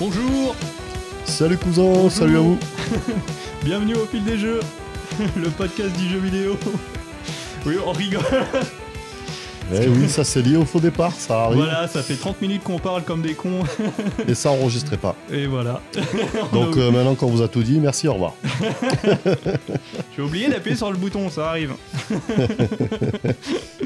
Bonjour Salut cousin, salut à vous. Bienvenue au fil des jeux, le podcast du jeu vidéo. Oui, on rigole. Eh oui, ça c'est lié au faux départ, ça arrive. Voilà, ça fait 30 minutes qu'on parle comme des cons. Et ça enregistrait pas. Et voilà. Donc euh, maintenant qu'on vous a tout dit, merci, au revoir. J'ai oublié d'appuyer sur le bouton, ça arrive.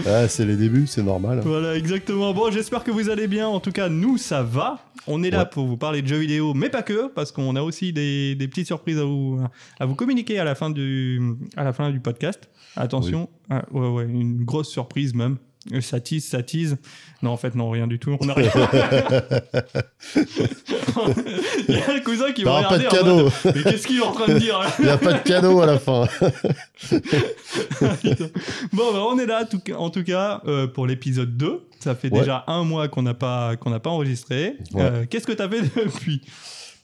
Ah, c'est les débuts, c'est normal. Voilà, exactement. Bon, j'espère que vous allez bien. En tout cas, nous, ça va. On est là Ouais. pour vous parler de jeux vidéo, mais pas que, parce qu'on a aussi des, des petites surprises à vous, à vous communiquer à la fin du, à la fin du podcast. Attention, Ah, ouais, ouais, une grosse surprise même. Euh, Ça tease, ça tease. Non, en fait, non, rien du tout. On a rien. Il y a un cousin qui va T'auras pas de cadeau. mode, Mais qu'est-ce qu'il est en train de dire là Il n'y a pas de cadeau à la fin. Bon, bah, on est là tout- en tout cas euh, pour l'épisode 2. Ça fait Ouais. déjà un mois qu'on n'a pas, qu'on n'a pas enregistré. Ouais. Euh, Qu'est-ce que tu as fait depuis?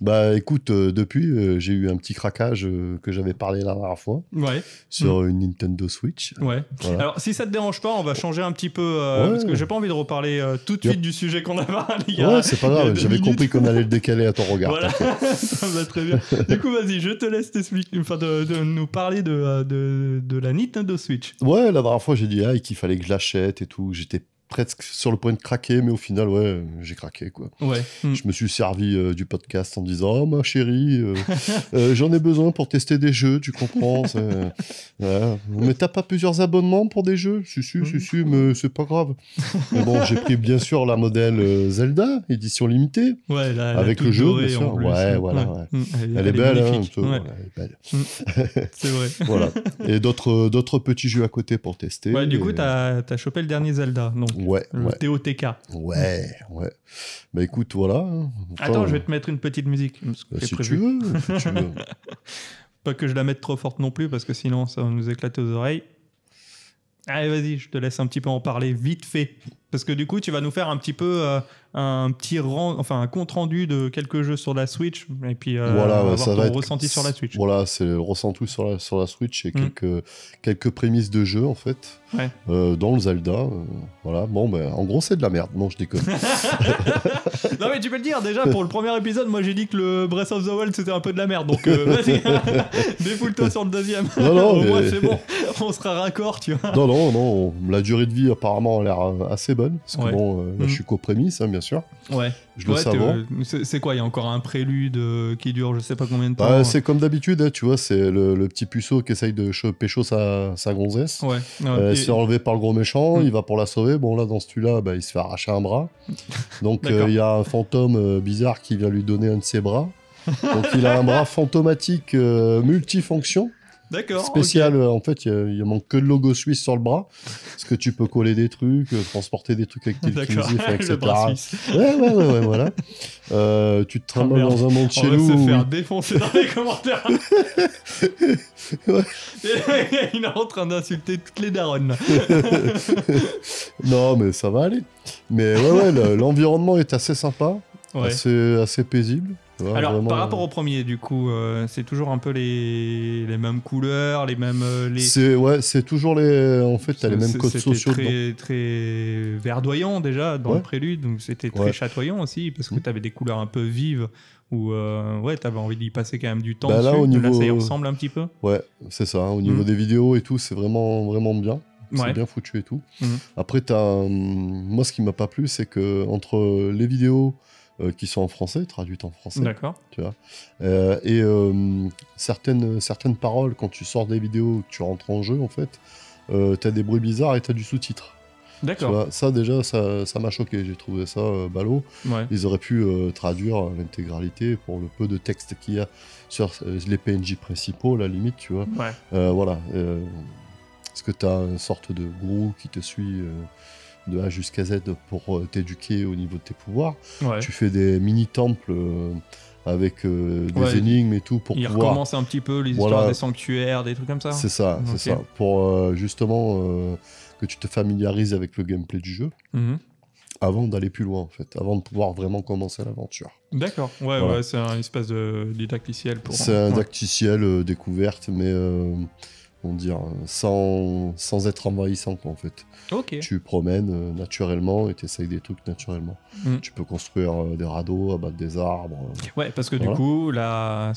Bah écoute, euh, depuis, euh, j'ai eu un petit craquage euh, que j'avais parlé la dernière fois Ouais, sur une Nintendo Switch. ouais. Voilà. Alors, si ça te dérange pas, on va changer un petit peu Ouais. parce que j'ai pas envie de reparler tout de Yep. suite du sujet qu'on a parlé. Ouais, c'est pas grave, j'avais compris qu'on allait le décaler à ton regard. Voilà, ça va très bien. Du coup, vas-y, je te laisse t'expliquer, enfin, de, de nous parler de, de, de la Nintendo Switch. Ouais, la dernière fois, j'ai dit ah, qu'il fallait que je l'achète et tout. J'étais presque sur le point de craquer, mais au final, ouais, j'ai craqué, quoi. Ouais. Mm. Je me suis servi euh, du podcast en disant Oh ma chérie, euh, euh, j'en ai besoin pour tester des jeux, tu comprends ouais. Mais t'as pas plusieurs abonnements pour des jeux? Si, si, si, si, mais c'est pas grave. Mais bon, j'ai pris bien sûr la modèle Zelda, édition limitée. Ouais, la Avec le jeu, bien sûr. plus. Ouais, voilà, ouais. Elle, est belle, hein, voilà, elle est belle. c'est vrai. Voilà. Et d'autres d'autres petits jeux à côté pour tester. Ouais, du coup, t'as as chopé le dernier Zelda, donc Ouais, le ouais, TOTK. ouais, ouais. Bah écoute, voilà. hein. Attends, je vais te mettre une petite musique. euh, j'ai si prévu. tu veux, si tu veux. Pas que je la mette trop forte non plus, parce que sinon, ça va nous éclater aux oreilles. Allez, vas-y, je te laisse un petit peu en parler vite fait. Parce que du coup, tu vas nous faire un petit peu euh, un petit rend, enfin un compte rendu de quelques jeux sur la Switch, et puis euh, Voilà, on va ouais, voir ça ton va être- ressenti sur la Switch. Voilà, c'est le ressenti sur la, sur la Switch et Mm. quelques, quelques prémices de jeu en fait. Ouais. Euh, dans le Zelda. euh, voilà, bon, ben en gros, c'est de la merde. Non, je déconne. Non mais tu peux le dire déjà pour le premier épisode moi j'ai dit que le Breath of the Wild c'était un peu de la merde donc vas-y défoule-toi sur le deuxième Non, non, au moins c'est bon on sera raccord tu vois non, non, non. La durée de vie, apparemment, a l'air assez bonne. Parce que bon, euh, là, Mm. je suis qu'aux prémices, hein, bien sûr. ouais Je le sais avant. euh, c'est quoi il y a encore un prélude euh, qui dure je sais pas combien de temps Bah, c'est comme d'habitude, hein, tu vois, c'est le, le petit puceau qui essaye de cho- pécho sa, sa gonzesse. ouais. Euh, Et- c'est enlevé par le gros méchant, Mm. il va pour la sauver. Bon, là, dans celui-là, bah, il se fait arracher un bras. Donc, euh, il y a un fantôme euh, bizarre qui vient lui donner un de ses bras. Donc, il a un bras fantomatique euh, multifonction, d'accord spécial. euh, En fait, il il manque que le logo suisse sur le bras. Parce que tu peux coller des trucs, euh, transporter des trucs avec tes le etc. Ouais, ouais, ouais, ouais, voilà. Euh, tu te trimbales merde. dans un monde on chez va nous. se où- faire défoncer dans les commentaires Ouais. Il est en train d'insulter toutes les daronnes. Non, mais ça va aller. Mais ouais, ouais, le- l'environnement est assez sympa, ouais. assez, assez paisible. Tu Alors, vraiment, par rapport au premier, du coup, euh, c'est toujours un peu les, les mêmes couleurs, les mêmes. euh, les... C'est ouais, c'est toujours les. En fait, t'as les mêmes codes c'était sociaux. dedans. très, très verdoyant déjà dans Ouais. le prélude, donc c'était très Ouais. chatoyant aussi parce que Mm. t'avais des couleurs un peu vives où euh, ouais, t'avais envie d'y passer quand même du temps. Bah là, dessus. au niveau- ça y ressemble un petit peu. Ouais, c'est ça. Au niveau Mhm. des vidéos et tout, c'est vraiment vraiment bien. C'est Ouais. bien foutu et tout. Mhm. Après, t'as, hum, moi, ce qui m'a pas plu, c'est que entre les vidéos qui sont en français, traduites en français, D'accord. tu vois, euh, et euh, certaines certaines paroles quand tu sors des vidéos, que tu rentres en jeu, en fait, euh, t'as des bruits bizarres et t'as du sous-titre. Tu D'accord. ça déjà, ça ça m'a choqué. J'ai trouvé ça euh, ballot. Ouais. Ils auraient pu euh, traduire l'intégralité pour le peu de texte qu'il y a sur euh, les PNJ principaux, la limite, tu vois. Ouais. Euh, voilà. euh, parce que tu as une sorte de gourou qui te suit euh, de A jusqu'à Z pour euh, t'éduquer au niveau de tes pouvoirs. Ouais. Tu fais des mini-temples euh, avec euh, des Ouais. énigmes et tout pour Il pouvoir. recommence un petit peu les Voilà. histoires des sanctuaires, des trucs comme ça. C'est ça, c'est ça. Pour euh, justement euh, que tu te familiarises avec le gameplay du jeu Mhm. avant d'aller plus loin, en fait, avant de pouvoir vraiment commencer l'aventure. D'accord. Ouais, Voilà. ouais, c'est un espèce de didacticiel pour. C'est un ouais. dacticiel euh, découverte, mais euh, on dire, sans, sans être envahissant, quoi, en fait. Ok. Tu promènes euh, naturellement et tu essayes des trucs naturellement. Mm. Tu peux construire euh, des radeaux, abattre des arbres. Ouais, parce que Voilà. du coup, la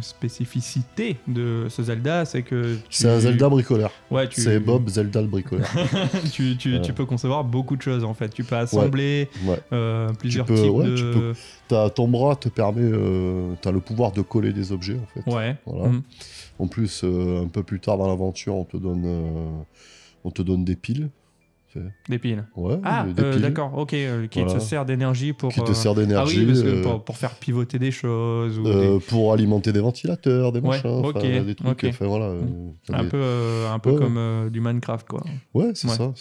spécificité de ce Zelda, c'est que. tu- C'est un Zelda bricoleur. Ouais, tu... C'est Bob Zelda le bricoleur. tu, tu, tu peux concevoir beaucoup de choses en fait. Tu peux assembler ouais. euh, plusieurs peux- types ouais, de. tu peux. T'as- ton bras te permet, euh, t'as le pouvoir de coller des objets en fait. Ouais. Voilà. Mm. En plus, euh, un peu plus tard dans l'aventure, on te donne, euh, on te donne des piles. Des piles. Ouais, Ah, euh, d'accord, ok. euh, qui Voilà. te sert d'énergie pour. qui te sert Ah d'énergie. oui, parce que pour, pour faire pivoter des choses. Ou pour alimenter des ventilateurs, des machins, des trucs. ok. Enfin voilà. un des- peu, un peu Ouais, comme du Minecraft, quoi. Ouais, c'est ça.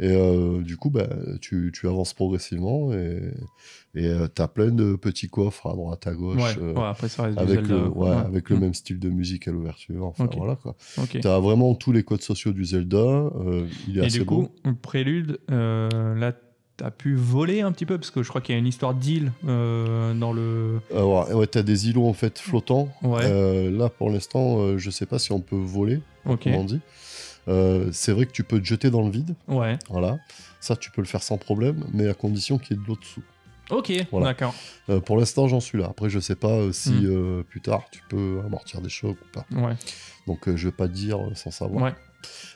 Et du coup, bah, tu, tu avances progressivement et et euh, t'as plein de petits coffres à droite, à gauche. Ouais, euh, ouais, après ça reste du Avec, Zelda. le, ouais, avec le Mm. même style de musique à l'ouverture. Enfin, voilà quoi. Ok. T'as vraiment tous les codes sociaux du Zelda. euh, il est Et assez du beau. coup, prélude, euh, là, t'as pu voler un petit peu parce que je crois qu'il y a une histoire d'île euh, dans le. Alors, ouais, t'as des îlots en fait flottants. Ouais. Euh, là, pour l'instant, euh, je sais pas si on peut voler, Ok. comme on dit. Euh, c'est vrai que tu peux te jeter dans le vide. Ouais. Voilà. Ça, tu peux le faire sans problème, mais à condition qu'il y ait de l'eau dessous. Ok. Voilà. D'accord. Euh, pour l'instant, j'en suis là. Après, je sais pas euh, si Mm. euh, plus tard tu peux amortir des chocs ou pas. Ouais. Donc, euh, je vais pas te dire sans savoir. Ouais.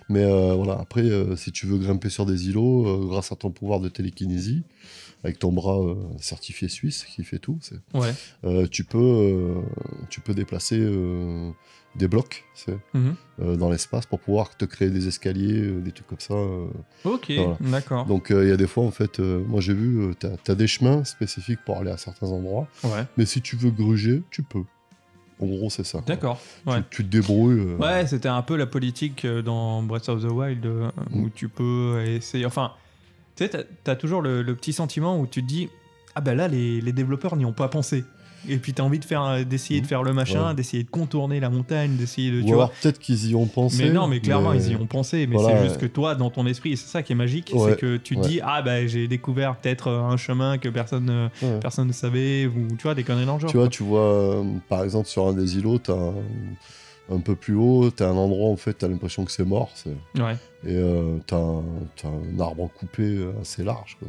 Mais voilà, après, si tu veux grimper sur des îlots, grâce à ton pouvoir de télékinésie, avec ton bras certifié suisse qui fait tout, Ouais. tu, peux, tu peux déplacer des blocs Mhm. euh, dans l'espace pour pouvoir te créer des escaliers, euh, des trucs comme ça. euh. Ok. Voilà. D'accord. Donc il y a des fois, en fait, moi j'ai vu, tu as, des chemins spécifiques pour aller à certains endroits, Ouais. mais si tu veux gruger, tu peux. En gros, c'est ça. D'accord. Tu- Ouais. Tu, te débrouilles. euh, Ouais, c'était un peu la politique dans Breath of the Wild euh, où Mm. tu peux essayer. Enfin, tu sais, t'as- t'as toujours le, le petit sentiment où tu te dis Ah ben là, les, les développeurs n'y ont pas pensé. Et puis t'as envie de faire, euh, d'essayer de faire le machin, Ouais. d'essayer de contourner la montagne, d'essayer de. Ou Tu alors vois. peut-être qu'ils y ont pensé. Mais non, mais clairement, ils y ont pensé. Mais Voilà, c'est juste que toi, dans ton esprit, c'est ça qui est magique, Ouais, c'est que tu te ouais. dis Ah ben j'ai découvert peut-être euh, un chemin que personne, personne ne savait, ou tu vois, des conneries dans le genre. Tu vois, tu vois, euh, par exemple, sur un des îlots, t'as un, un peu plus haut, t'as un endroit, en fait, t'as l'impression que c'est mort. c'est- Ouais. Et euh, t'as un, un arbre coupé assez large, quoi.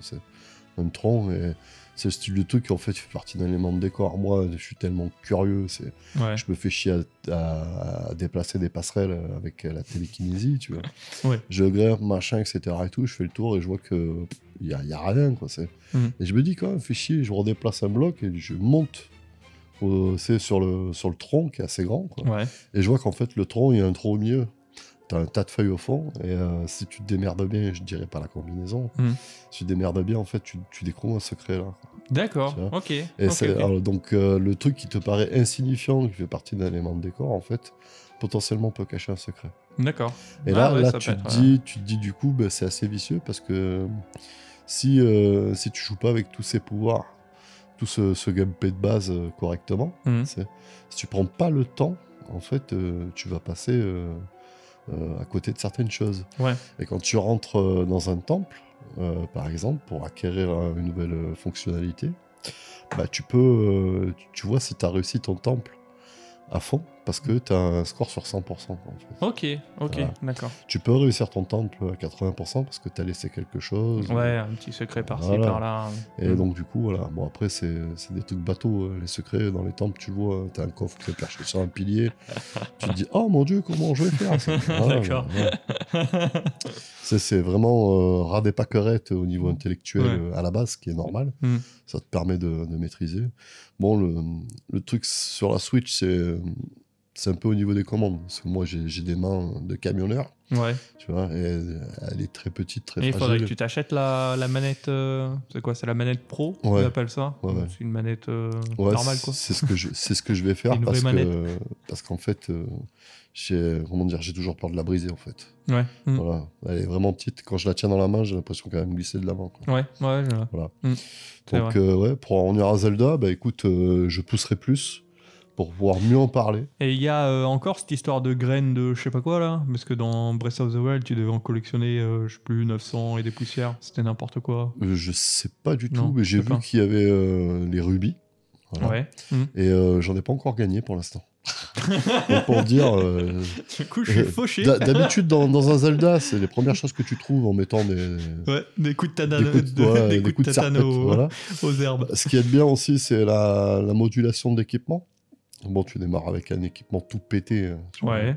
Un tronc, et c'est le style de truc qui, en fait, fait partie d'un élément de décor. Moi, je suis tellement curieux, c'est, Ouais. je me fais chier à, à- à déplacer des passerelles avec la télékinésie, tu vois. Ouais. Je grimpe, machin, etc. et tout, je fais le tour et je vois que il y a, y a rien, quoi. C'est... Mhm. Et je me dis, quand même, fais chier, je redéplace un bloc et je monte au- c'est sur le, sur le tronc qui est assez grand, quoi. Ouais. Et je vois qu'en fait, le tronc, il y a un trou au milieu. T'as un tas de feuilles au fond, et euh, si tu te démerdes bien, je dirais pas la combinaison, Mhm. si tu te démerdes bien, en fait, tu, tu découvres un secret là. D'accord. Ok. Et alors, donc, euh, le truc qui te paraît insignifiant, qui fait partie d'un élément de décor, en fait, potentiellement peut cacher un secret. D'accord. Et Ah là, ouais, là ça tu, te dis, tu te dis, du coup, bah, c'est assez vicieux parce que si, euh, si tu joues pas avec tous ces pouvoirs, tout ce, ce gameplay de base euh, correctement, c'est- si tu prends pas le temps, en fait, tu vas passer à côté de certaines choses. Ouais. Et quand tu rentres euh, dans un temple, euh, par exemple, pour acquérir euh, une nouvelle euh, fonctionnalité, bah, tu peux, euh, tu- tu vois si tu as réussi ton temple à fond, parce que tu as un score sur 100%. quoi, en fait. Ok, ok, Voilà. d'accord. Tu peux réussir ton temple à 80% parce que tu as laissé quelque chose. Ouais, un petit secret par-ci, Voilà. par-là. Et Mm. donc, du coup, voilà. Bon, après, c'est des trucs bateaux. euh, Les secrets dans les temples, tu le vois, tu as un coffre qui est perché sur un pilier. tu te dis, oh mon dieu, comment je vais faire ça Voilà, D'accord. C'est vraiment euh, ras des pâquerettes au niveau intellectuel Ouais. euh, à la base, ce qui est normal. Mm. Ça te permet de, de maîtriser. Bon, le, le truc sur la Switch, c'est c'est un peu au niveau des commandes. Parce que moi, j'ai des mains de camionneur, Ouais. tu vois, et elle, est très petite, très Et il faudrait fragile. que tu t'achètes la, la manette. euh, c'est quoi C'est la manette pro Ouais. On appelle ça Ouais, ouais. C'est une manette euh, normale, quoi. C'est ce que je, ce que je vais faire parce que parce qu'en fait, euh, j'ai comment dire, j'ai toujours peur de la briser en fait. Ouais. Mm. Voilà, elle est vraiment petite. Quand je la tiens dans la main, j'ai l'impression qu'elle va me glisser de l'avant. quoi. Ouais, ouais, vois. C'est Donc euh, ouais, pour en venir à Zelda, bah écoute, euh, je pousserai plus pour pouvoir mieux en parler. Et il y a euh, encore cette histoire de graines de je sais pas quoi là Parce que dans Breath of the Wild, tu devais en collectionner, euh, je sais plus, 900 et des poussières. C'était n'importe quoi. Euh, je sais pas du Non, tout, mais j'ai vu qu'il y avait euh, les rubis. Voilà. Ouais. Mm. Et euh, j'en ai pas encore gagné pour l'instant. Pour dire. Du coup, je suis fauché. d'ha- D'habitude, dans, dans un Zelda, c'est les premières choses que tu trouves en mettant des, Ouais, des coups de des tatane, coups de, de- ouais, des coups de serpette, aux, voilà. aux herbes. Ce qui est bien aussi, c'est la, la modulation de l'équipement. Bon, tu démarres avec un équipement tout pété. euh. Ouais.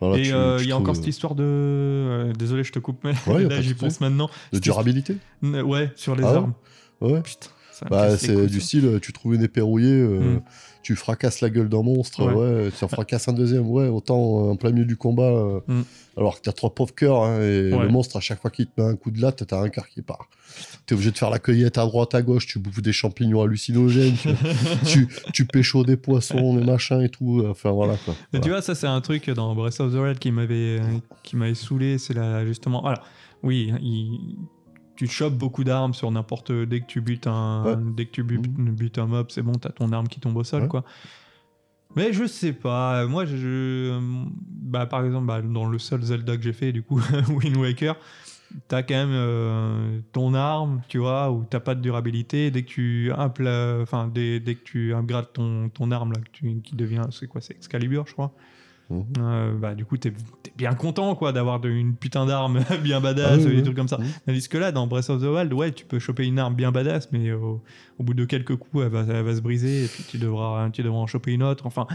Voilà, Et euh, il y a encore euh, cette histoire de. euh, désolé, je te coupe, mais Ouais, là j'y pense maintenant. De durabilité Ouais, sur les Ah armes. Ouais. Putain, Bah, c'est du style, euh, tu trouves une épée rouillée, euh, Mm. tu fracasses la gueule d'un monstre, Ouais. ouais. tu en fracasses un deuxième, ouais, autant euh, en plein milieu du combat, euh, Mm. alors que t'as trois pauvres cœurs, hein, et Ouais. le monstre, à chaque fois qu'il te met un coup de latte, t'as un cœur qui part. T'es obligé de faire la cueillette à droite, à gauche, tu bouffes des champignons hallucinogènes, tu, tu, tu pécho des poissons, des machins et tout, enfin voilà quoi. Voilà. tu vois, ça c'est un truc dans Breath of the Wild qui m'avait euh, saoulé, c'est là justement. Alors, oui, il- tu chopes beaucoup d'armes sur n'importe dès que tu butes un Ouais. dès que tu butes, butes un mob, c'est bon, t'as ton arme qui tombe au sol Ouais. quoi. Mais je sais pas, moi je, je- bah par exemple bah, dans le seul Zelda que j'ai fait du coup Wind Waker, t'as quand même euh, ton arme, tu vois, où t'as pas de durabilité. Dès que tu enfin dès, dès que tu upgrades ton, ton arme là, que tu- qui devient, c'est quoi, c'est Excalibur, je crois. Mhm. Euh, bah du coup t'es es bien content quoi d'avoir une putain d'arme bien badass, Ah oui, des oui. trucs comme ça. Tandis que là dans Breath of the Wild, ouais, tu peux choper une arme bien badass, mais au, au bout de quelques coups, elle va, elle va se briser et puis tu devras, tu devras en choper une autre. Enfin.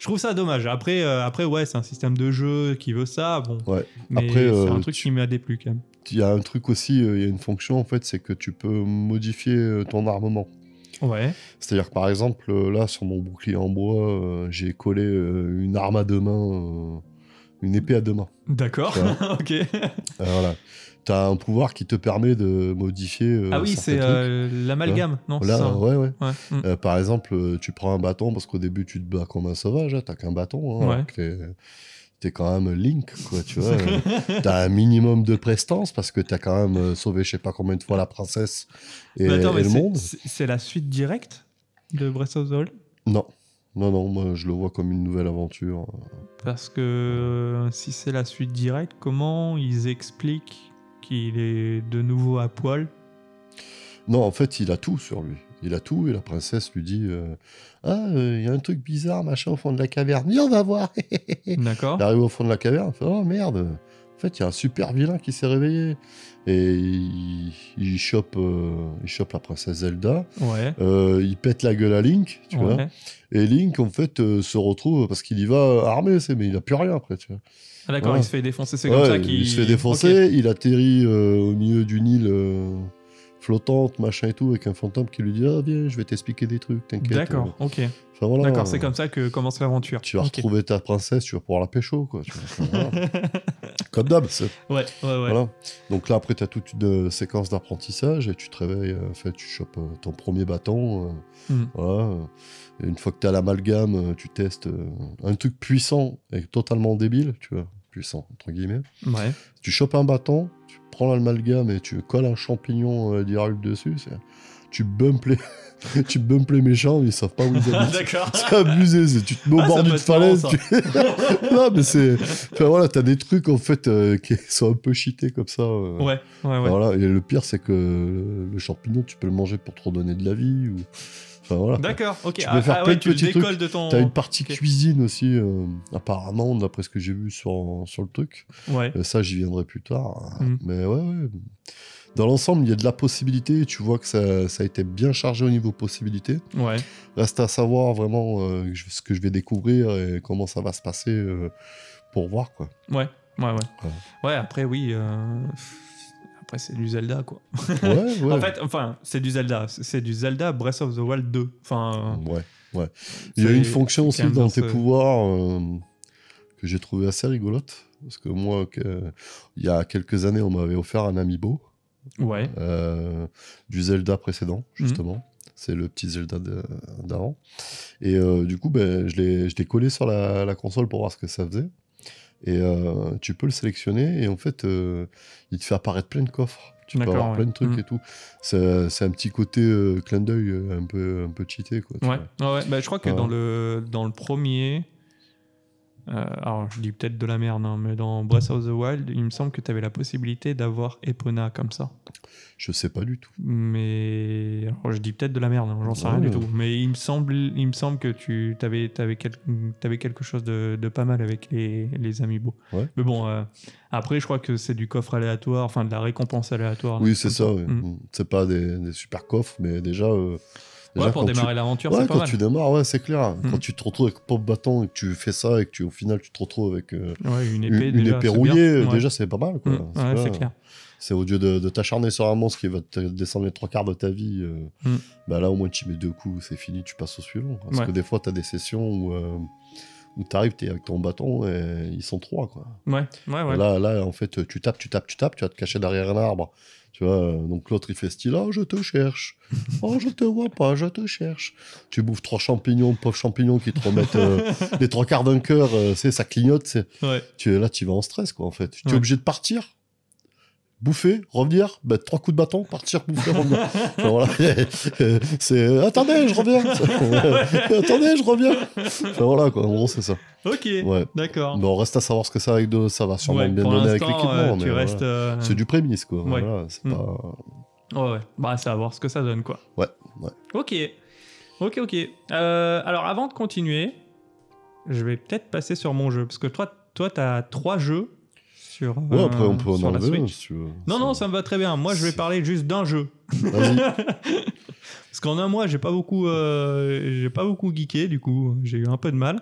Je trouve ça dommage. Après, euh, après ouais, c'est un système de jeu qui veut ça. Bon, Ouais. mais Après, c'est euh, un truc tu- qui m'a déplu quand même. Il y a un truc aussi, euh, il y a une fonction en fait, c'est que tu peux modifier euh, ton armement. Ouais. C'est-à-dire que par exemple, euh, là, sur mon bouclier en bois, euh, j'ai collé euh, une arme à deux mains, euh, une épée à deux mains. D'accord. Ok. Euh, voilà. Tu as un pouvoir qui te permet de modifier. euh, ah oui, c'est euh, l'amalgame, non Là, ça ouais, ouais. Ouais. Mm. Euh, par exemple, tu prends un bâton parce qu'au début, tu te bats comme un sauvage, hein, t'as qu'un bâton. Hein, Ouais. t'es- quand même Link, quoi, tu vois. t'as un minimum de prestance parce que t'as quand même sauvé je sais pas combien de fois la princesse et, Mais attends, mais le monde. c'est la suite directe de Breath of the Wild? Non. Non, non, moi je le vois comme une nouvelle aventure. Parce que euh, si c'est la suite directe, comment ils expliquent qu'il est de nouveau à poil? Non, en fait, il a tout sur lui. Il a tout et la princesse lui dit euh, Ah, il y a un truc bizarre, machin, au fond de la caverne. Viens, on va voir. D'accord Il arrive au fond de la caverne, il fait Oh merde En fait, il y a un super vilain qui s'est réveillé. Et il, il chope, euh, il chope la princesse Zelda. Ouais. Euh, il pète la gueule à Link, tu vois. ouais. Et Link, en fait, euh, se retrouve parce qu'il y va armé, mais il a plus rien après, tu vois. Ah d'accord, Ouais. il se fait défoncer, c'est comme ça qu'il Il se fait défoncer, il atterrit euh, au milieu d'une île euh, flottante, machin et tout, avec un fantôme qui lui dit Ah, viens, je vais t'expliquer des trucs, t'inquiète. D'accord, ok. Enfin, voilà. D'accord, c'est comme ça que commence l'aventure. Tu vas retrouver ta princesse, tu vas pouvoir la pécho, quoi. voilà. Comme d'hab, Ouais, ouais, ouais. Voilà. Donc là, après, tu as toute une euh, séquence d'apprentissage et tu te réveilles, euh, en fait, tu chopes euh, ton premier bâton. euh, Mm. voilà. euh, et une fois que tu as l'amalgame, tu testes un truc puissant et totalement débile, tu vois, puissant, entre guillemets. Ouais. Tu chopes un bâton, prends l'amalgame et tu colles un champignon euh, d'Hyrule dessus. Tu bumpes les... tu bumpes les méchants, ils savent pas où ils habitent. D'accord. C'est abusé, tu te mets au Ah, bord d'une falaise. tu- non, mais c'est. Enfin voilà, t'as des trucs en fait euh, qui sont un peu cheatés comme ça. euh. Ouais, ouais, Enfin, ouais. voilà. Et le pire, c'est que le champignon, tu peux le manger pour te redonner de la vie. Ou... Enfin voilà. D'accord, ok. Tu peux ah, faire ah plein ouais, de tu petits décolles trucs. de ton. T'as une partie cuisine aussi, euh, apparemment, d'après ce que j'ai vu sur, sur le truc. Ouais. Euh, ça, j'y viendrai plus tard. Mm. Mais ouais, ouais. Dans l'ensemble, il y a de la possibilité. Tu vois que ça, ça a été bien chargé au niveau possibilité. Ouais. Reste à savoir vraiment euh, ce que je vais découvrir et comment ça va se passer pour voir quoi. Ouais, ouais, ouais. Ouais. Ouais, après, oui. Euh, Après, c'est du Zelda, quoi. Ouais, ouais. En fait, enfin, c'est du Zelda. C'est du Zelda Breath of the Wild 2. Enfin, ouais, ouais. Il y a une fonction aussi dans tes pouvoirs euh, que j'ai trouvé assez rigolote. Parce que moi, il y a quelques années, on m'avait offert un amiibo ouais. euh, du Zelda précédent, justement. C'est le petit Zelda d'avant. Et euh, du coup, ben, je l'ai je l'ai collé sur la, la console pour voir ce que ça faisait. Et euh, tu peux le sélectionner et en fait, euh, il te fait apparaître plein de coffres. Tu peux avoir ouais. plein de trucs Mm. et tout. C'est un petit côté euh, clin d'œil un peu, un peu cheaté. Quoi, Ouais, ouais. Bah, je crois que dans, le, dans le premier, euh, alors je dis peut-être de la merde, hein, mais dans Breath of the Wild, il me semble que tu avais la possibilité d'avoir Epona comme ça. Je sais pas du tout. Mais alors, je dis peut-être de la merde, hein, j'en sais Ouais. rien du tout. Mais il me semble, il me semble que tu avais, quelque chose de, de pas mal avec les, les amiibo. Ouais. Mais bon, euh, après, je crois que c'est du coffre aléatoire, enfin de la récompense aléatoire. Oui, un c'est ça. comme oui. Mm. C'est pas des, des super coffres, mais déjà. euh, déjà, Ouais, pour tu- démarrer l'aventure, Ouais, c'est pas quand mal. tu démarres, ouais, c'est clair. Quand tu te retrouves avec Pop Bâton et que tu fais ça et que tu, au final tu te retrouves avec euh, Ouais, une épée, une déjà, épée rouillée. Ouais. déjà c'est pas mal. quoi. Mm, C'est ouais, pas- c'est clair. C'est au lieu de, de t'acharner sur un monstre qui va te descendre les trois quarts de ta vie, euh, Mm. bah là au moins tu mets deux coups, c'est fini, tu passes au suivant. Parce que des fois t'as des sessions où, euh, où t'arrives, t'es avec ton bâton et ils sont trois. Quoi. Ouais, ouais, ouais. Là, là, en fait, tu tapes, tu tapes, tu tapes, tu vas te cacher derrière un arbre. Tu vois, euh, donc l'autre il fait style, oh je te cherche, oh je te vois pas, je te cherche. Tu bouffes trois champignons, pauvres champignons qui te remettent euh, les trois quarts d'un cœur, euh, c'est ça clignote, c'est Ouais. tu es là, tu vas en stress, quoi, en fait. Tu es Ouais. obligé de partir, bouffer, revenir, mettre trois coups de bâton, partir, bouffer, revenir. Enfin, voilà. c'est attendez, je reviens. attendez, je reviens. Enfin, voilà, quoi. En gros, c'est ça. Ok, Ouais. d'accord. Bon, on reste à savoir ce que ça avec de, ça va sûrement Ouais, bien donner avec l'équipement, euh, mais tu voilà. restes. euh, C'est du prémisse, quoi. Ouais. Voilà, c'est Mm. pas. Ouais, ouais. Bah, c'est à voir ce que ça donne, quoi. Ouais, ouais. Ok. Ok, ok. Euh, alors, avant de continuer, je vais peut-être passer sur mon jeu. Parce que toi, toi, t'as trois jeux sur. Ouais, euh, après, on peut en sur la un, si tu veux. Non, non, ça me va très bien. Moi, je vais parler juste d'un jeu. Parce qu'en un mois, j'ai pas beaucoup, euh, j'ai pas beaucoup geeké, du coup, j'ai eu un peu de mal.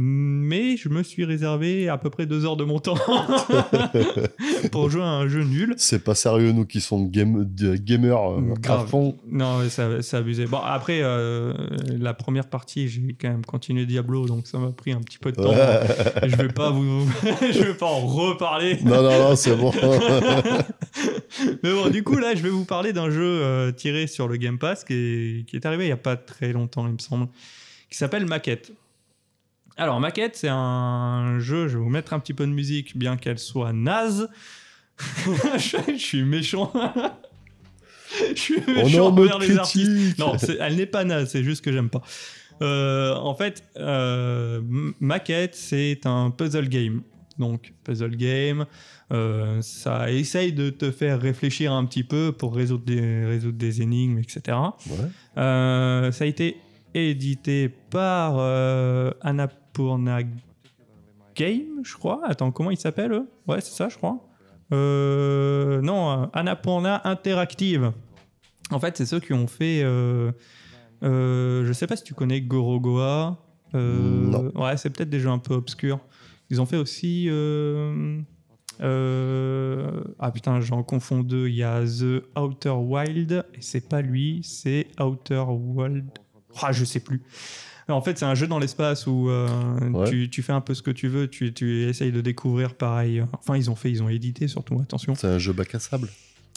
Mais je me suis réservé à peu près deux heures de mon temps pour jouer à un jeu nul. c'est pas sérieux, nous qui sommes game, gamers euh, à Grave. fond. Non, mais ça- c'est abusé. Bon, après, euh, la première partie, j'ai quand même continué Diablo, donc ça m'a pris un petit peu de temps. Ouais. Je vais pas vous, je vais pas en reparler. non, non, non, c'est bon. Mais bon, du coup, là, je vais vous parler d'un jeu euh, tiré sur le Game Pass qui est, qui est arrivé il y a pas très longtemps, il me semble, qui s'appelle Maquette. Alors, Maquette, c'est un jeu, je vais vous mettre un petit peu de musique, bien qu'elle soit naze. je, suis méchant. je suis est méchant envers les artistes. Non, elle n'est pas naze, c'est juste que j'aime pas. Euh, en fait, euh, Maquette, c'est un puzzle game. Donc, puzzle game, euh, ça essaye de te faire réfléchir un petit peu pour résoudre des, résoudre des énigmes, etc. Ouais. Ça a été édité par euh, Annapurna Game, je crois. Attends, comment ils s'appellent eux? Ouais, c'est ça, je crois. Euh, non, Annapurna Interactive. En fait, c'est ceux qui ont fait. euh, euh, je sais pas si tu connais Gorogoa. Euh, Non. Ouais, c'est peut-être des jeux un peu obscurs. Ils ont fait aussi. euh, euh, ah putain, j'en confonds deux. Il y a The Outer Wild et c'est pas lui, c'est Outer Wild. Ah, je sais plus. En fait, c'est un jeu dans l'espace où euh, Ouais. tu, tu fais un peu ce que tu veux, tu, tu essayes de découvrir pareil. Enfin, ils ont fait, ils ont édité surtout, attention. C'est un jeu bac à sable.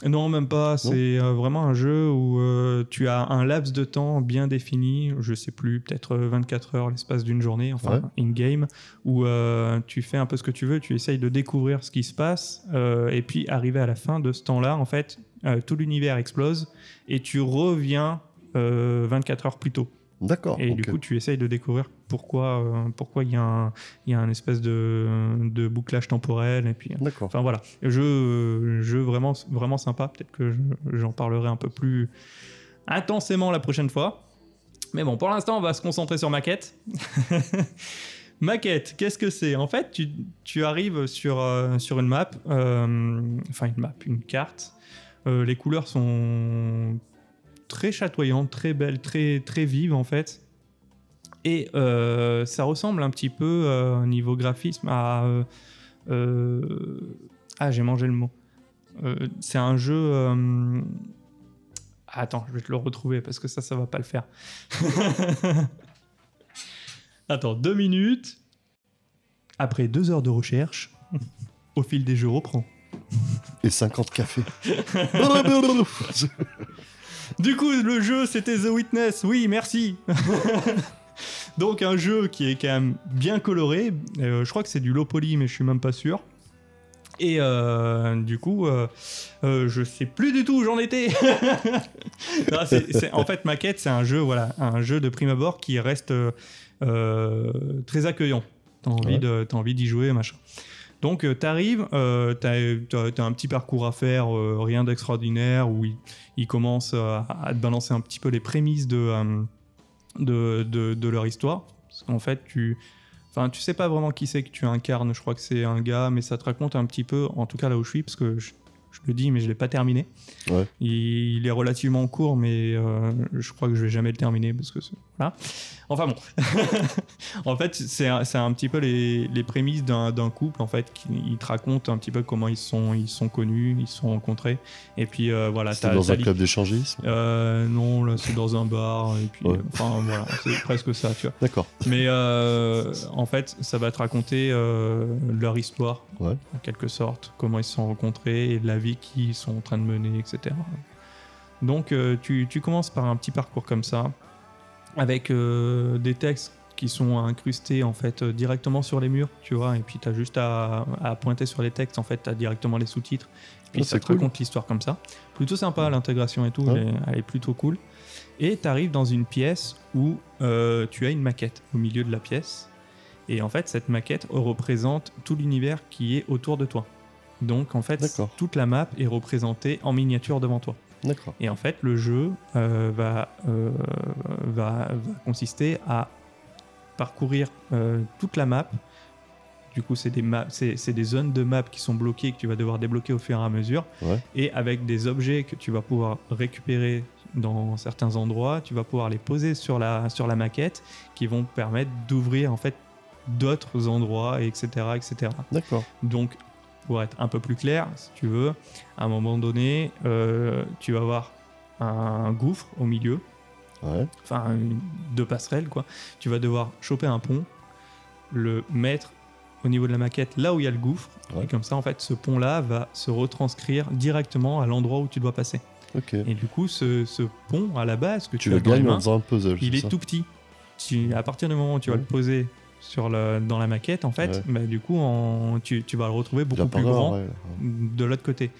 Non, même pas. C'est euh, vraiment un jeu où euh, tu as un laps de temps bien défini, je sais plus, peut-être euh, 24 heures l'espace d'une journée, enfin in-game, où euh, tu fais un peu ce que tu veux, tu essayes de découvrir ce qui se passe, et puis arrivé à la fin de ce temps-là, en fait, tout l'univers explose, et tu reviens euh, 24 heures plus tôt. D'accord. Et du coup, tu essayes de découvrir pourquoi euh, pourquoi il y a un, il y a un espèce de, de bouclage temporel, et puis D'accord. Enfin voilà, jeu, jeu vraiment, vraiment sympa. Peut-être que je- j'en parlerai un peu plus intensément la prochaine fois. Mais bon, pour l'instant, on va se concentrer sur Maquette. Maquette, qu'est-ce que c'est? En fait, tu, tu arrives sur, euh, sur une map, euh, enfin une map, une carte. Euh, les couleurs sont très chatoyantes, très belles, très, très vives en fait. Et euh, ça ressemble un petit peu euh, au niveau graphisme à. euh, euh, ah, j'ai mangé le mot. C'est un jeu. Attends, je vais te le retrouver parce que ça, ça va pas le faire. Attends, deux minutes. Après deux heures de recherche, au fil des jeux reprend. Et 50 cafés. Du coup, le jeu, c'était The Witness. Oui, merci. Donc, un jeu qui est quand même bien coloré. Euh, je crois que c'est du low poly, mais je suis même pas sûr. Et euh, du coup, euh, je sais plus du tout où j'en étais. Non, c'est- c'est- en fait, Maquette, c'est un jeu, voilà, un jeu de prime abord qui reste très accueillant. T'as envie Ouais. de, t'as envie d'y jouer, machin. Donc, tu arrives, tu as, un petit parcours à faire, euh, rien d'extraordinaire, où il, il commence à, te balancer un petit peu les prémices de, euh, de, de, de leur histoire. Parce qu'en fait, tu, enfin, tu sais pas vraiment qui c'est que tu incarnes. Je crois que c'est un gars, mais ça te raconte un petit peu, en tout cas là où je suis, parce que je, je le dis, mais je l'ai pas terminé. Ouais. Il, il est relativement court, mais euh, je crois que je vais jamais le terminer parce que c'est- voilà. Enfin bon. en fait, c'est un, c'est un petit peu les, les prémices d'un couple en fait qui il te raconte un petit peu comment ils sont ils sont connus, ils se sont rencontrés et puis euh, voilà. T'as- dans un club d'échangisme. euh, non, là c'est dans un bar et puis Ouais. enfin voilà, c'est presque ça, tu vois. D'accord. Mais euh, en fait, ça va te raconter euh, leur histoire, Ouais. en quelque sorte, comment ils se sont rencontrés et la vie qu'ils sont en train de mener, etc. Donc, euh, tu, tu commences par un petit parcours comme ça, avec euh, des textes qui sont incrustés en fait euh, directement sur les murs, tu vois, et puis tu as juste à, à pointer sur les textes, en fait, tu as directement les sous-titres, puis Ah, ça te cool. raconte l'histoire comme ça. Plutôt sympa l'intégration et tout, Ouais. elle, est, elle est plutôt cool. Et tu arrives dans une pièce où euh, tu as une maquette au milieu de la pièce. Et en fait, cette maquette représente tout l'univers qui est autour de toi. Donc en fait, toute la map est représentée en miniature devant toi. Et en fait, le jeu euh, va, euh, va, va consister à parcourir euh, toute la map. Du coup, c'est des, c'est des zones de map qui sont bloquées que tu vas devoir débloquer au fur et à mesure. Ouais. Et avec des objets que tu vas pouvoir récupérer dans certains endroits, tu vas pouvoir les poser sur la, sur la maquette qui vont permettre d'ouvrir en fait d'autres endroits, etc. etc. D'accord. Donc, pour être un peu plus clair, si tu veux, à un moment donné, euh, tu vas avoir un gouffre au milieu, Ouais. enfin une- deux passerelles, quoi. Tu vas devoir choper un pont, le mettre au niveau de la maquette là où il y a le gouffre, Ouais. et comme ça, en fait, ce pont-là va se retranscrire directement à l'endroit où tu dois passer. Et du coup, ce, ce pont, à la base, que tu, Tu as le gagnes en faisant un puzzle. il est tout petit. Tu- à partir du moment où tu vas le poser sur le, dans la maquette, en fait, Ouais. bah, du coup, en- tu, tu vas le retrouver beaucoup plus grand ouais. de l'autre côté.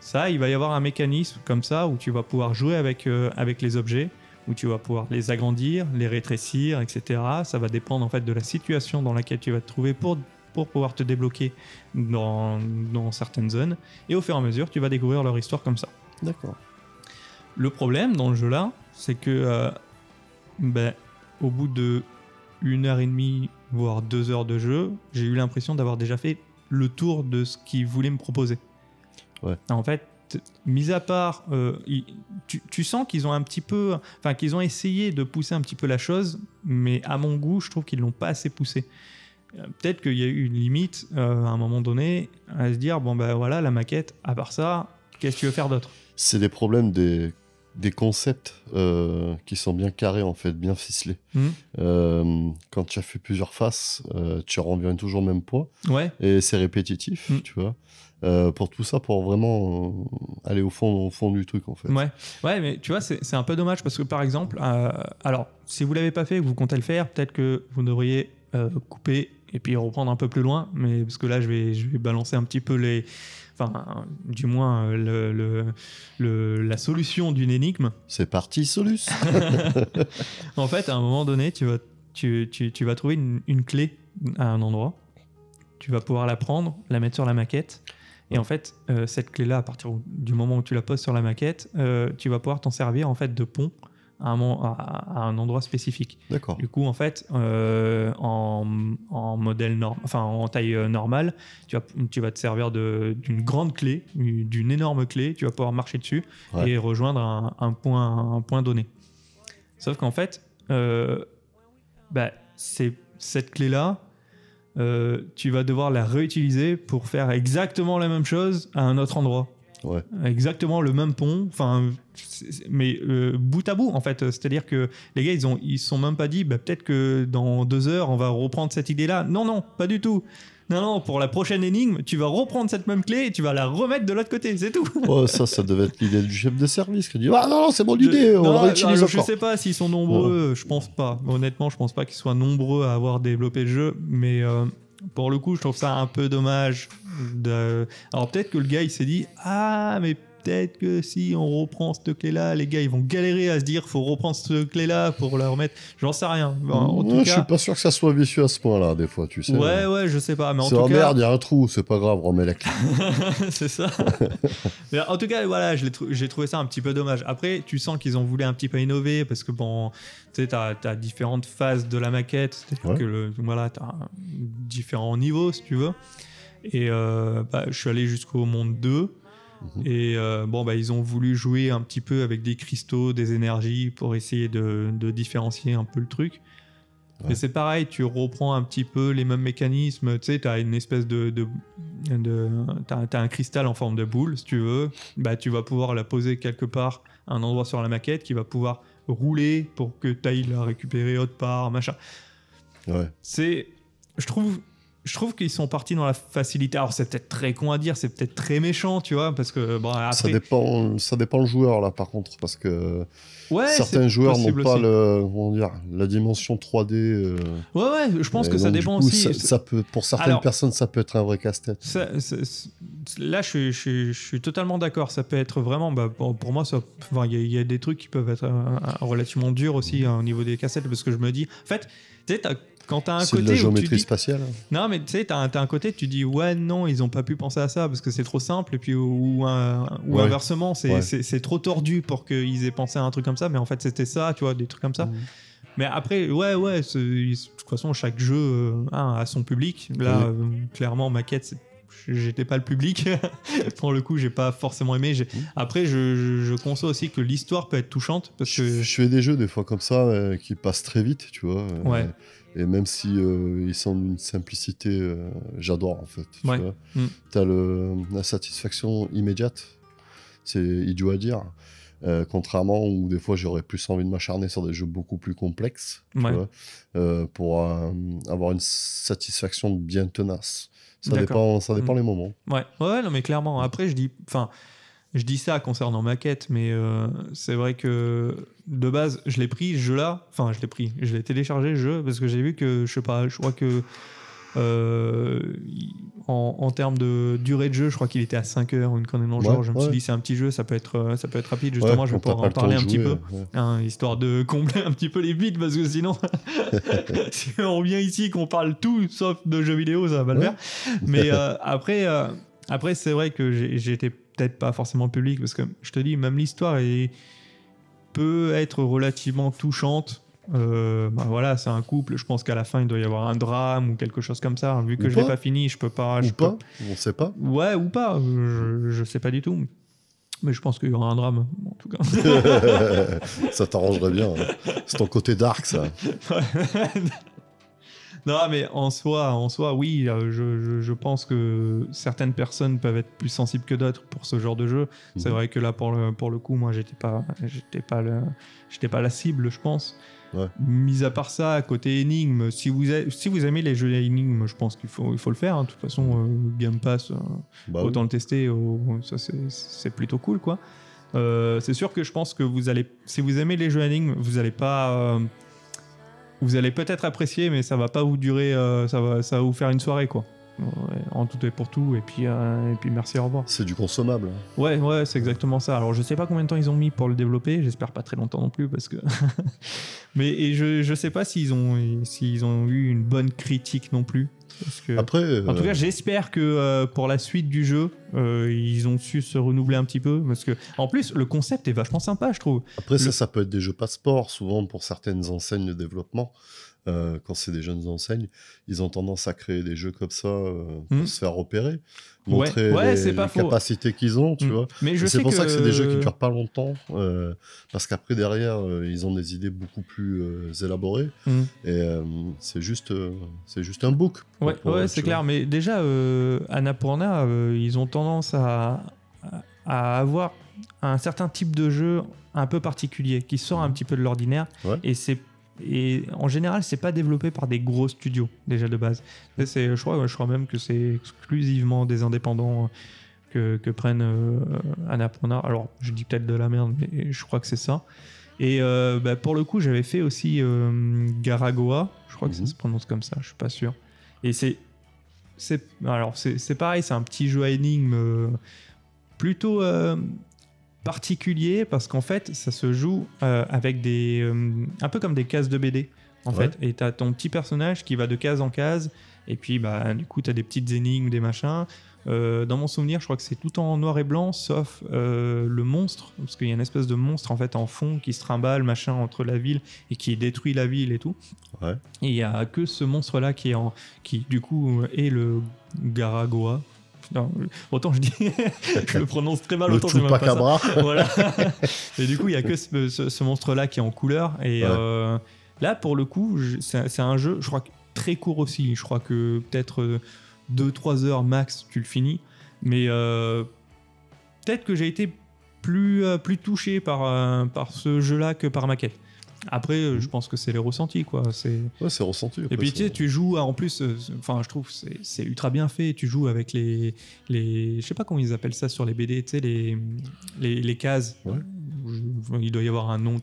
Ça, il va y avoir un mécanisme comme ça où tu vas pouvoir jouer avec, euh, avec les objets, où tu vas pouvoir les agrandir, les rétrécir, etc. Ça va dépendre en fait de la situation dans laquelle tu vas te trouver pour, pour pouvoir te débloquer dans, dans certaines zones. Et au fur et à mesure, tu vas découvrir leur histoire comme ça. D'accord. Le problème dans le jeu là, c'est que euh, ben, au bout de une heure et demie, voire deux heures de jeu, j'ai eu l'impression d'avoir déjà fait le tour de ce qu'ils voulaient me proposer. Ouais. En fait, mis à part, euh, tu sens qu'ils ont un petit peu, enfin qu'ils ont essayé de pousser un petit peu la chose, mais à mon goût, je trouve qu'ils l'ont pas assez poussé. Euh, Peut-être qu'il y a eu une limite euh, à un moment donné à se dire bon ben voilà la maquette. À part ça, qu'est-ce que tu veux faire d'autre? C'est des problèmes des, des concepts euh, qui sont bien carrés, en fait, bien ficelés. Mhm. Euh, quand tu as fait plusieurs faces, euh, tu reviens toujours au même point. Ouais. Et c'est répétitif, Mm. tu vois. Euh, pour tout ça, pour vraiment aller au fond, au fond du truc, en fait. Ouais, ouais, mais tu vois, c'est un peu dommage parce que par exemple, alors si vous l'avez pas fait, et que vous comptez le faire, peut-être que vous devriez couper et puis reprendre un peu plus loin, mais parce que là, je vais, je vais balancer un petit peu les, enfin, du moins le, le- le- la solution d'une énigme. C'est parti, Solus En fait, à un moment donné, tu vas, tu, tu- tu vas trouver une, une clé à un endroit. Tu vas pouvoir la prendre, la mettre sur la maquette. Et en fait, euh, cette clé-là, à partir du moment où tu la poses sur la maquette, euh, tu vas pouvoir t'en servir en fait de pont à un, à- endroit spécifique. D'accord. Du coup, en fait, euh, en, en modèle norm, enfin en taille euh, normale, tu vas, tu vas te servir d'une grande clé, d'une énorme clé. Tu vas pouvoir marcher dessus Ouais. et rejoindre un, un point, un point donné. Sauf qu'en fait, euh, bah, c'est cette clé-là, euh, tu vas devoir la réutiliser pour faire exactement la même chose à un autre endroit. Ouais. Exactement le même pont, enfin, mais euh, bout à bout en fait. C'est-à-dire que les gars, ils ont, ils se sont même pas dit, bah, peut-être que dans deux heures, on va reprendre cette idée-là. Non, non, pas du tout. Non, non, pour la prochaine énigme, tu vas reprendre cette même clé et tu vas la remettre de l'autre côté, c'est tout. Oh, ça, ça devait être l'idée du chef de service qui dit Ah non, non, c'est mon idée, Je- on non, non, Je sais pas s'ils sont nombreux, je pense pas. Honnêtement, je pense pas qu'ils soient nombreux à avoir développé le jeu, mais euh, pour le coup, je trouve ça un peu dommage. De... Alors peut-être que le gars, il s'est dit Ah, mais peut-être que si on reprend cette clé-là, les gars, ils vont galérer à se dire faut reprendre cette clé-là pour la remettre. J'en sais rien. Bon, en tout Je suis pas sûr que ça soit vicieux à ce point-là, des fois, tu sais. ouais, ouais, je sais pas, mais en tout oh cas, merde, il y a un trou, c'est pas grave, remets la clé. c'est ça. Mais en tout cas, voilà, trou- j'ai trouvé ça un petit peu dommage. Après, tu sens qu'ils ont voulu un petit peu innover parce que bon, tu sais, t'as as différentes phases de la maquette, Ouais. que le, voilà, t'as différents niveaux si tu veux. Et euh, bah, je suis allé jusqu'au monde 2. Et euh, bon, bah, ils ont voulu jouer un petit peu avec des cristaux, des énergies pour essayer de, de différencier un peu le truc. Ouais. Mais c'est pareil, tu reprends un petit peu les mêmes mécanismes. Tu sais, tu as une espèce de. de, de t'as, t'as un cristal en forme de boule, si tu veux. Bah, tu vas pouvoir la poser quelque part, à un endroit sur la maquette, qui va pouvoir rouler pour que tu ailles la récupérer autre part, machin. Ouais. C'est. Je trouve. Je trouve qu'ils sont partis dans la facilité. Alors, c'est peut-être très con à dire, c'est peut-être très méchant, tu vois, parce que. Bon, après, Ça, dépend, ça dépend le joueur, là, par contre, parce que ouais, certains joueurs n'ont pas le, comment dire, la dimension 3D. euh, Ouais, ouais, je pense et que ça donc, dépend coup, aussi. Ça, ça peut, pour certaines Alors- personnes, ça peut être un vrai casse-tête. Là, je, suis- je suis- je suis totalement d'accord. Ça peut être vraiment, bah, pour, moi, ça- enfin, il y, a- il y a des trucs qui peuvent être euh, euh, relativement durs aussi hein, au niveau des cassettes, parce que je me dis, en fait, tu sais, quand t'as un C'est de côté la géométrie dis, spatiale. non, mais tu sais, t'as t'as un côté, tu dis, ouais, non, ils ont pas pu penser à ça parce que c'est trop simple, et puis ou, un- ou Ouais. inversement, c'est Ouais. c'est- c'est trop tordu pour qu'ils aient pensé à un truc comme ça, mais en fait, c'était ça, tu vois, des trucs comme ça. Mhm. Mais après, ouais, ouais, c'est- de toute façon, chaque jeu euh, a son public. Là, euh, clairement, maquette, c'est- j'étais pas le public. Pour le coup, j'ai pas forcément aimé. J'ai- Mhm. Après, je, je, je conçois aussi que l'histoire peut être touchante parce Je, que. je fais des jeux des fois comme ça euh, qui passent très vite, tu vois. euh, Ouais. Et même si euh, ils sont d'une simplicité, euh, j'adore en fait. Tu Ouais. vois. Mm. Le la satisfaction immédiate, c'est idiot à dire. Euh, contrairement où des fois j'aurais plus envie de m'acharner sur des jeux beaucoup plus complexes, tu Ouais. vois, pour avoir une satisfaction bien tenace. Ça dépend, ça dépend Mm. les moments. Ouais, ouais, non, mais clairement. Après, je dis. Enfin. Je dis ça concernant maquette, mais euh, c'est vrai que de base, je l'ai pris ce jeu-là. Enfin, je l'ai pris. Je l'ai téléchargé jeu parce que j'ai vu que, je sais pas, je crois que euh, en, en termes de durée de jeu, je crois qu'il était à 5 heures ou une connerie dans le Ouais, genre. Je me ouais. suis dit, c'est un petit jeu, ça peut être, euh, ça peut être rapide. Justement, Ouais, je vais pouvoir en parler un petit peu. hein, histoire de combler un petit peu les vides parce que sinon, si on vient ici qu'on parle tout sauf de jeux vidéo, ça va pas le faire. Mais euh, après, euh, après c'est vrai que j'étais peut-être pas forcément public parce que je te dis, même l'histoire est peut être relativement touchante. Euh, bah voilà, c'est un couple. Je pense qu'à la fin, il doit y avoir un drame ou quelque chose comme ça. Vu que Ou je l'ai pas. fini, je peux pas. je Ou peux- pas, on sait pas. Ouais, ou pas. Je, je sais pas du tout. Mais je pense qu'il y aura un drame, en tout cas. ça t'arrangerait bien. hein. C'est ton côté dark, ça. non, mais en soi, en soi, oui, euh, je, je- je pense que certaines personnes peuvent être plus sensibles que d'autres pour ce genre de jeu. C'est Mhm. vrai que là, pour le, pour le coup, moi, j'étais pas, j'étais pas, le- j'étais pas la cible, je pense. Ouais. Mis à part ça, côté énigme, si vous, a- si vous aimez les jeux énigmes, je pense qu'il faut, il faut le faire. hein. De toute façon, euh, Game Pass, euh, Bah oui. autant le tester, au- ça c'est- c'est plutôt cool quoi. Euh, c'est sûr que je pense que vous allez, si vous aimez les jeux énigmes, vous allez pas, vous allez peut-être apprécier, mais ça va pas vous durer, euh, ça va, ça va vous faire une soirée quoi. Ouais, en tout et pour tout, et puis, euh, et puis merci, au revoir. C'est du consommable. hein. Ouais, ouais, c'est exactement ça. Alors je sais pas combien de temps ils ont mis pour le développer, j'espère pas très longtemps non plus parce que. mais et je, je sais pas s'ils ont, s'ils ont eu une bonne critique non plus. Parce que... Après, En tout euh, cas, j'espère que euh, pour la suite du jeu, euh, ils ont su se renouveler un petit peu. Parce que, en plus, le concept est vachement sympa, je trouve. Après, Le- ça, ça peut être des jeux passeport, souvent pour certaines enseignes de développement. Euh, quand c'est des jeunes enseignes, ils ont tendance à créer des jeux comme ça euh, pour Hmm. se faire repérer, Ouais, montrer ouais, les, capacités qu'ils ont, tu Mm. vois. Mais C'est pour ça que c'est des jeux qui durent pas longtemps, euh, parce qu'après, derrière, ils ont des idées beaucoup plus élaborées, Mm. et c'est juste, c'est juste un book. Ouais, c'est clair. Mais déjà, Annapurna, ils ont tendance à, à avoir un certain type de jeu un peu particulier qui sort un petit peu de l'ordinaire. Et c'est et en général, c'est pas développé par des gros studios déjà de base. C'est, je crois, je crois même que c'est exclusivement des indépendants que, que prennent euh, Annapurna. Alors, je dis peut-être de la merde, mais je crois que c'est ça. Et euh, bah, pour le coup, j'avais fait aussi euh, Garagoa. Je crois que ça Mhm. se prononce comme ça. Je suis pas sûr. Et c'est c'est alors c'est pareil, c'est un petit jeu à énigmes euh, plutôt euh, particulier parce qu'en fait, ça se joue euh, avec des. euh, un peu comme des cases de BD, en Ouais. fait. Et tu as ton petit personnage qui va de case en case. Et puis, bah, du coup, tu as des petites énigmes, des machins. Euh, dans mon souvenir, je crois que c'est tout en noir et blanc, sauf euh, le monstre, parce qu'il y a une espèce de monstre en fait en fond qui se trimballe machin entre la ville et qui détruit la ville et tout. Ouais. Et il y a que ce monstre-là qui est en, qui du coup est le Garagoa. Non, autant je dis, je le prononce très mal, autant c'est même pas ça. Voilà. et du coup, il y a que ce, ce- ce monstre-là qui est en couleur. Et Ouais. euh, là, pour le coup, je- c'est un jeu, je crois très court aussi. Je crois que peut-être 2-3 heures max, tu le finis. Mais euh, peut-être que j'ai été plus, euh, plus touché par, euh, par ce jeu-là que par ma quête. Après, euh, je pense que c'est les ressentis, quoi. C'est Ouais, c'est ressenti. et puis tu sais, tu joues en plus, euh, enfin je trouve que c'est- c'est ultra bien fait. Tu joues avec les, les, je sais pas comment ils appellent ça sur les BD, tu sais les, les, les cases. Ouais. Il doit y avoir un nom,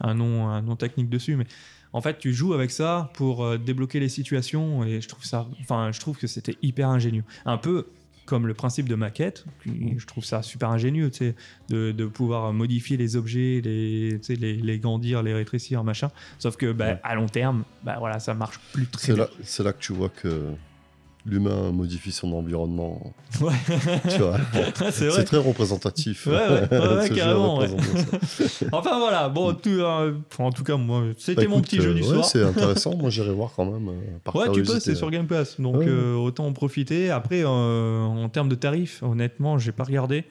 un nom, un nom technique dessus, mais en fait tu joues avec ça pour euh, débloquer les situations et je trouve ça, enfin je trouve que c'était hyper ingénieux. Un peu comme le principe de maquette, je trouve ça super ingénieux, tu sais, de, de pouvoir modifier les objets, les, tu sais, les, les grandir, les rétrécir, machin. Sauf que bah, Ouais. à long terme, bah, voilà, ça marche plus très bien. c'est là que tu vois que l'humain modifie son environnement. Ouais. Tu vois, c'est très représentatif. Ouais, ouais, ouais, carrément. Enfin voilà, bon, tout, euh, enfin, en tout cas, moi, c'était Bah, mon petit jeu euh, du soir. C'est intéressant. Moi, j'irai voir quand même. euh, par Ouais, tu peux, c'est sur Game Pass, donc euh, autant en profiter. Après, en termes de tarifs, honnêtement, j'ai pas regardé.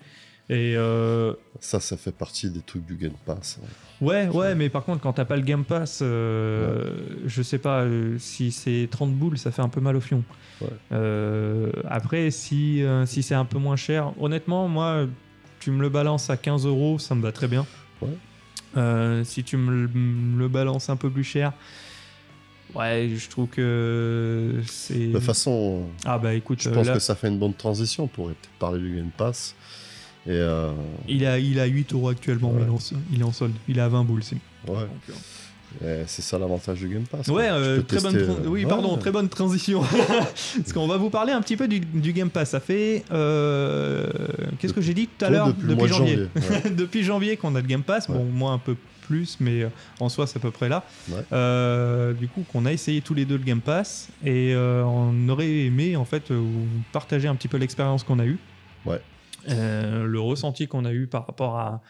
Et euh, Ça, ça fait partie des trucs du Game Pass. hein. ouais, ouais, mais par contre, quand t'as pas le Game Pass, euh, je sais pas euh, si c'est 30 boules, ça fait un peu mal au fion. Ouais. Après, si, si c'est un peu moins cher, honnêtement, moi, tu me le balances à 15 euros, ça me va très bien. Si tu me le, balances un peu plus cher, ouais, je trouve que c'est. De toute façon, Ah bah écoute, je pense là, que ça fait une bonne transition. On pourrait peut-être parler du Game Pass. Et euh, il, a, il a 8 euros actuellement, Ouais. mais il, est en, sol- il est en solde. Il est à 20 boules. c'est- ouais, euh, c'est ça l'avantage du Game Pass. Ouais, euh, peux très bonne tester, oui, ouais. pardon, très bonne transition. Parce qu'on va vous parler un petit peu du, du Game Pass. Ça fait. euh, Qu'est-ce que j'ai dit tout à l'heure depuis janvier. ouais. Depuis janvier qu'on a le Game Pass. Bon, Ouais. moi un peu plus, mais en soi, c'est à peu près là. Ouais. Euh, du coup, qu'on a essayé tous les deux le Game Pass. Et on aurait aimé, en fait, vous partager un petit peu l'expérience qu'on a eue. Ouais. Euh, le ressenti qu'on a eu par rapport à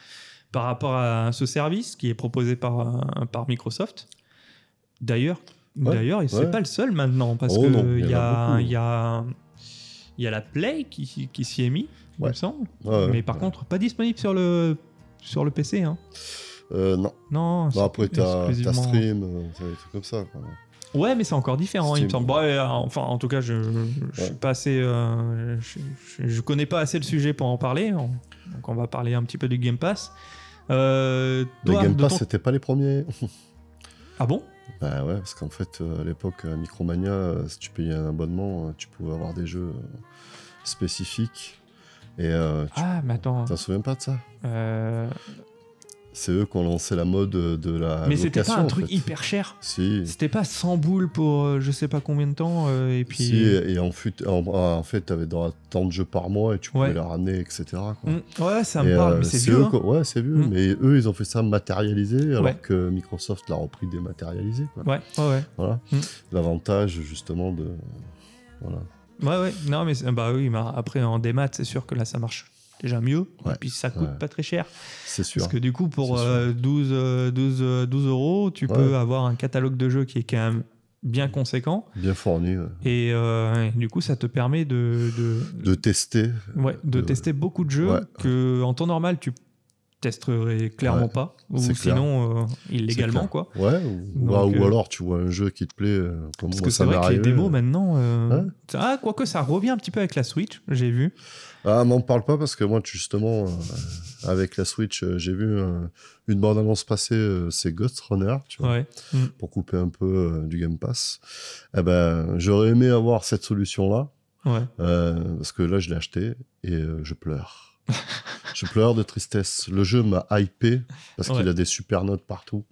par rapport à ce service qui est proposé par, euh, par Microsoft. D'ailleurs, Ouais, d'ailleurs, c'est pas le seul maintenant parce Oh que non, il il y y, a il y a il y a la Play qui, qui s'y est mis, il me semble. Mais par contre, pas disponible sur le sur le PC. Hein. Euh, non. Non. Bah, après, t'as Stream, t'as des trucs comme ça. quoi. Ouais, mais c'est encore différent, il me semble. Bon, ouais, enfin, en tout cas, je, je, je suis Ouais. pas assez, euh, je, connais pas assez le sujet pour en parler. On- donc, on va parler un petit peu du Game Pass. Euh, Game Pass, ton- c'était pas les premiers. Ah bon? Bah ouais, parce qu'en fait, euh, à l'époque, à Micromania, euh, si tu payais un abonnement, euh, tu pouvais avoir des jeux euh, spécifiques. Et euh, tu Ah, mais attends. t'en souviens pas de ça? Euh, C'est eux qui ont lancé la mode de la mais c'était pas un truc fait. hyper cher. Si. C'était pas 100 boules pour euh, je sais pas combien de temps. euh, et puis. Si, et en, fut- en, en fait, t'avais à tant de jeux par mois et tu pouvais Ouais. les ramener, etc. quoi. Mm, Ouais, ça me Et, parle, euh, mais c'est vieux. eux hein. Ouais, c'est vieux. Mm. Mais eux, ils ont fait ça matérialisé, alors Ouais. que Microsoft l'a repris dématérialisé. Quoi. Ouais, ouais, ouais. Voilà. Mm. L'avantage, justement, de. Voilà. Ouais, ouais. Non, mais bah oui, après en démat, c'est sûr que là, ça marche déjà mieux. Ouais. Et puis ça coûte Ouais. pas très cher. C'est sûr. Parce que du coup, pour C'est sûr. euh, 12, euh, 12, euh, 12 euros, tu Ouais. peux avoir un catalogue de jeux qui est quand même bien conséquent. Bien fourni. ouais. Et euh, du coup, ça te permet de, de, De tester. ouais, de de- tester beaucoup de jeux que en temps normal, tu testerais clairement Ouais. pas. Ou clair. sinon, euh, illégalement, quoi. Ouais, ou, Donc, ou euh, alors tu vois un jeu qui te plaît, euh, comme Parce moi que c'est vrai que les démos maintenant. euh, Ouais. Ah, quoique ça revient un petit peu avec la Switch, j'ai vu. Ah, m'en parle pas parce que moi, justement, euh, avec la Switch, euh, j'ai vu euh, une bande-annonce passer, c'est Ghost Runner, tu vois, Ouais. pour couper un peu du Game Pass. Eh ben, j'aurais aimé avoir cette solution-là, Ouais. parce que là, je l'ai acheté et je pleure. je pleure de tristesse. Le jeu m'a hypé parce Ouais. qu'il a des super notes partout.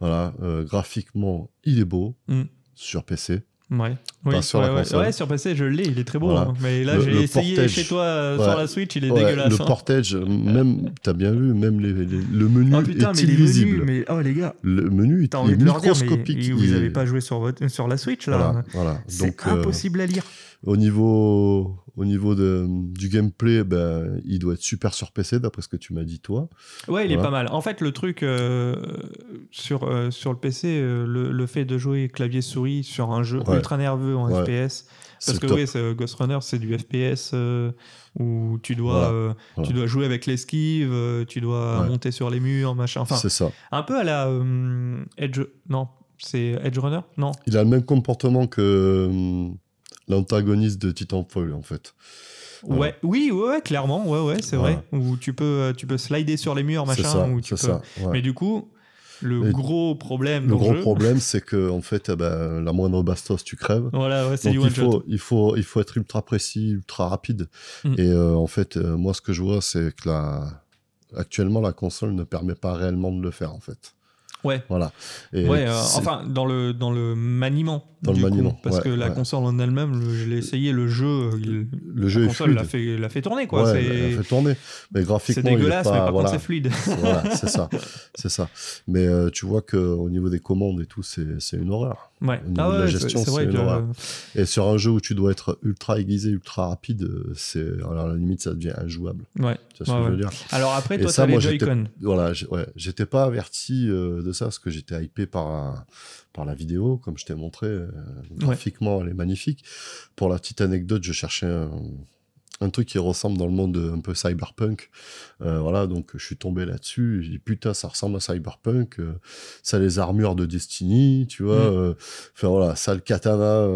Voilà, graphiquement, il est beau Mm. sur PC. Ouais. Oui, sur ouais, la ouais. Ouais, sur PC, je l'ai, il est très beau. Voilà. hein. Mais là, j'ai essayé portage. chez toi euh, sur la Switch, il est dégueulasse. le hein. portage, même, t'as bien vu, même les, les- le menu Oh putain, est mais les illisible. menus, mais oh les gars, Le menu est, leur dire, mais microscopique. vous il avez est- pas joué sur, votre, sur la Switch là Voilà, voilà. C'est euh, impossible à lire. Au niveau, au niveau de, du gameplay, ben, il doit être super sur PC, d'après ce que tu m'as dit, toi. Ouais, il est pas mal. En fait, le truc euh, sur, euh, sur le PC, euh, le, le fait de jouer clavier-souris sur un jeu Ouais. ultra nerveux en Ouais. FPS, parce que top. oui, Ghost Runner, c'est du FPS euh, où tu dois, Voilà. euh, Voilà. tu dois jouer avec l'esquive, euh, tu dois Ouais. monter sur les murs, machin. Enfin, c'est ça. un peu à la Edge. Non, c'est Edge Runner? Non. Il a le même comportement que l'antagoniste de Titanfall, en fait. Voilà. Ouais, oui, ouais, ouais, clairement, ouais, ouais, c'est Voilà. vrai. Où tu peux, euh, tu peux slider sur les murs, machin. ça. où tu C'est peux- ça. ouais. Mais du coup, le Et gros problème Le gros jeu, problème, c'est que en fait, eh ben, la moindre bastos, tu crèves. voilà, ouais, c'est il faut, il, faut, il faut être ultra précis, ultra rapide. Mm. Et euh, en fait, euh, moi, ce que je vois, c'est que la... actuellement, la console ne permet pas réellement de le faire, en fait. Ouais. Voilà. Et Ouais, euh, enfin, dans le, dans le maniement. Dans le coup, maniement, parce ouais, que la ouais. console en elle-même, le- je l'ai essayé, le jeu, il, le jeu la console l'a fait, l'a fait tourner, quoi. Ouais, c'est, fait tourner. Mais c'est graphiquement, il est dégueulasse, mais pas, par voilà. contre, c'est fluide. voilà, c'est ça, c'est ça. Mais euh, tu vois que au niveau des commandes et tout, c'est c'est une horreur. Ouais. Au niveau Ah de la gestion, c'est, c'est c'est une horreur. Et sur un jeu où tu dois être ultra aiguisé, ultra rapide, c'est alors à la limite ça devient injouable. Ouais. Tu vois ce que je veux dire Alors après, toi, t'as les Joy-Con. Voilà, j'étais pas averti euh, de ça parce que j'étais hypé par un- par la vidéo, comme je t'ai montré. euh, graphiquement, elle est magnifique. Pour la petite anecdote, je cherchais un, un truc qui ressemble dans le monde un peu cyberpunk. Euh, voilà, donc je suis tombé là-dessus. J'ai dit putain, ça ressemble à cyberpunk. euh, ça a les armures de Destiny, tu vois. Mm. euh, Enfin voilà, ça a le katana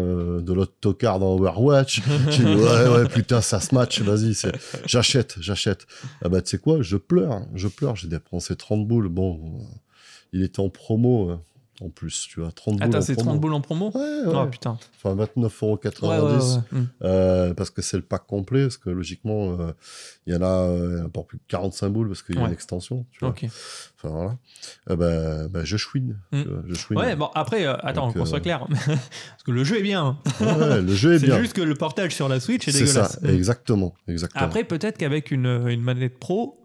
de l'autre tocard dans Overwatch. Dit ouais, ouais, putain, ça se match, vas-y, j'achète, j'achète. Ah bah tu sais quoi, je pleure, je pleure. J'ai dépensé 30 boules. Bon, il était en promo. En plus, tu vois, 30 boules. Attends, en c'est promo. 30 boules en promo Ouais, ouais. Oh putain. Enfin, 29,90€. Ouais, ouais. Hmm. Euh, parce que c'est le pack complet, parce que logiquement, euh, il y en a euh, pour plus de 45 boules, parce qu'il y a une extension, tu vois. Enfin, voilà. Euh, ben, ben, je chouine. Mm. vois, Je chouine. Ouais, bon, après, euh, attends, qu'on soit clair. Parce que le jeu est bien. Ouais, le jeu est C'est bien. juste que le portage sur la Switch est, C'est ça, dégueulasse. exactement. exactement. Après, peut-être qu'avec une, une manette pro.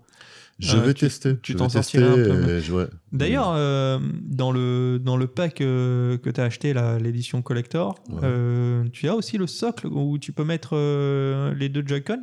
Je euh, vais tu- tester. tu je t'en vais sortirais un peu. je- ouais. D'ailleurs, euh, dans, le, dans le pack euh, que tu as acheté, l'édition collector, Ouais. euh, tu as aussi le socle où tu peux mettre euh, les deux Joy-Con?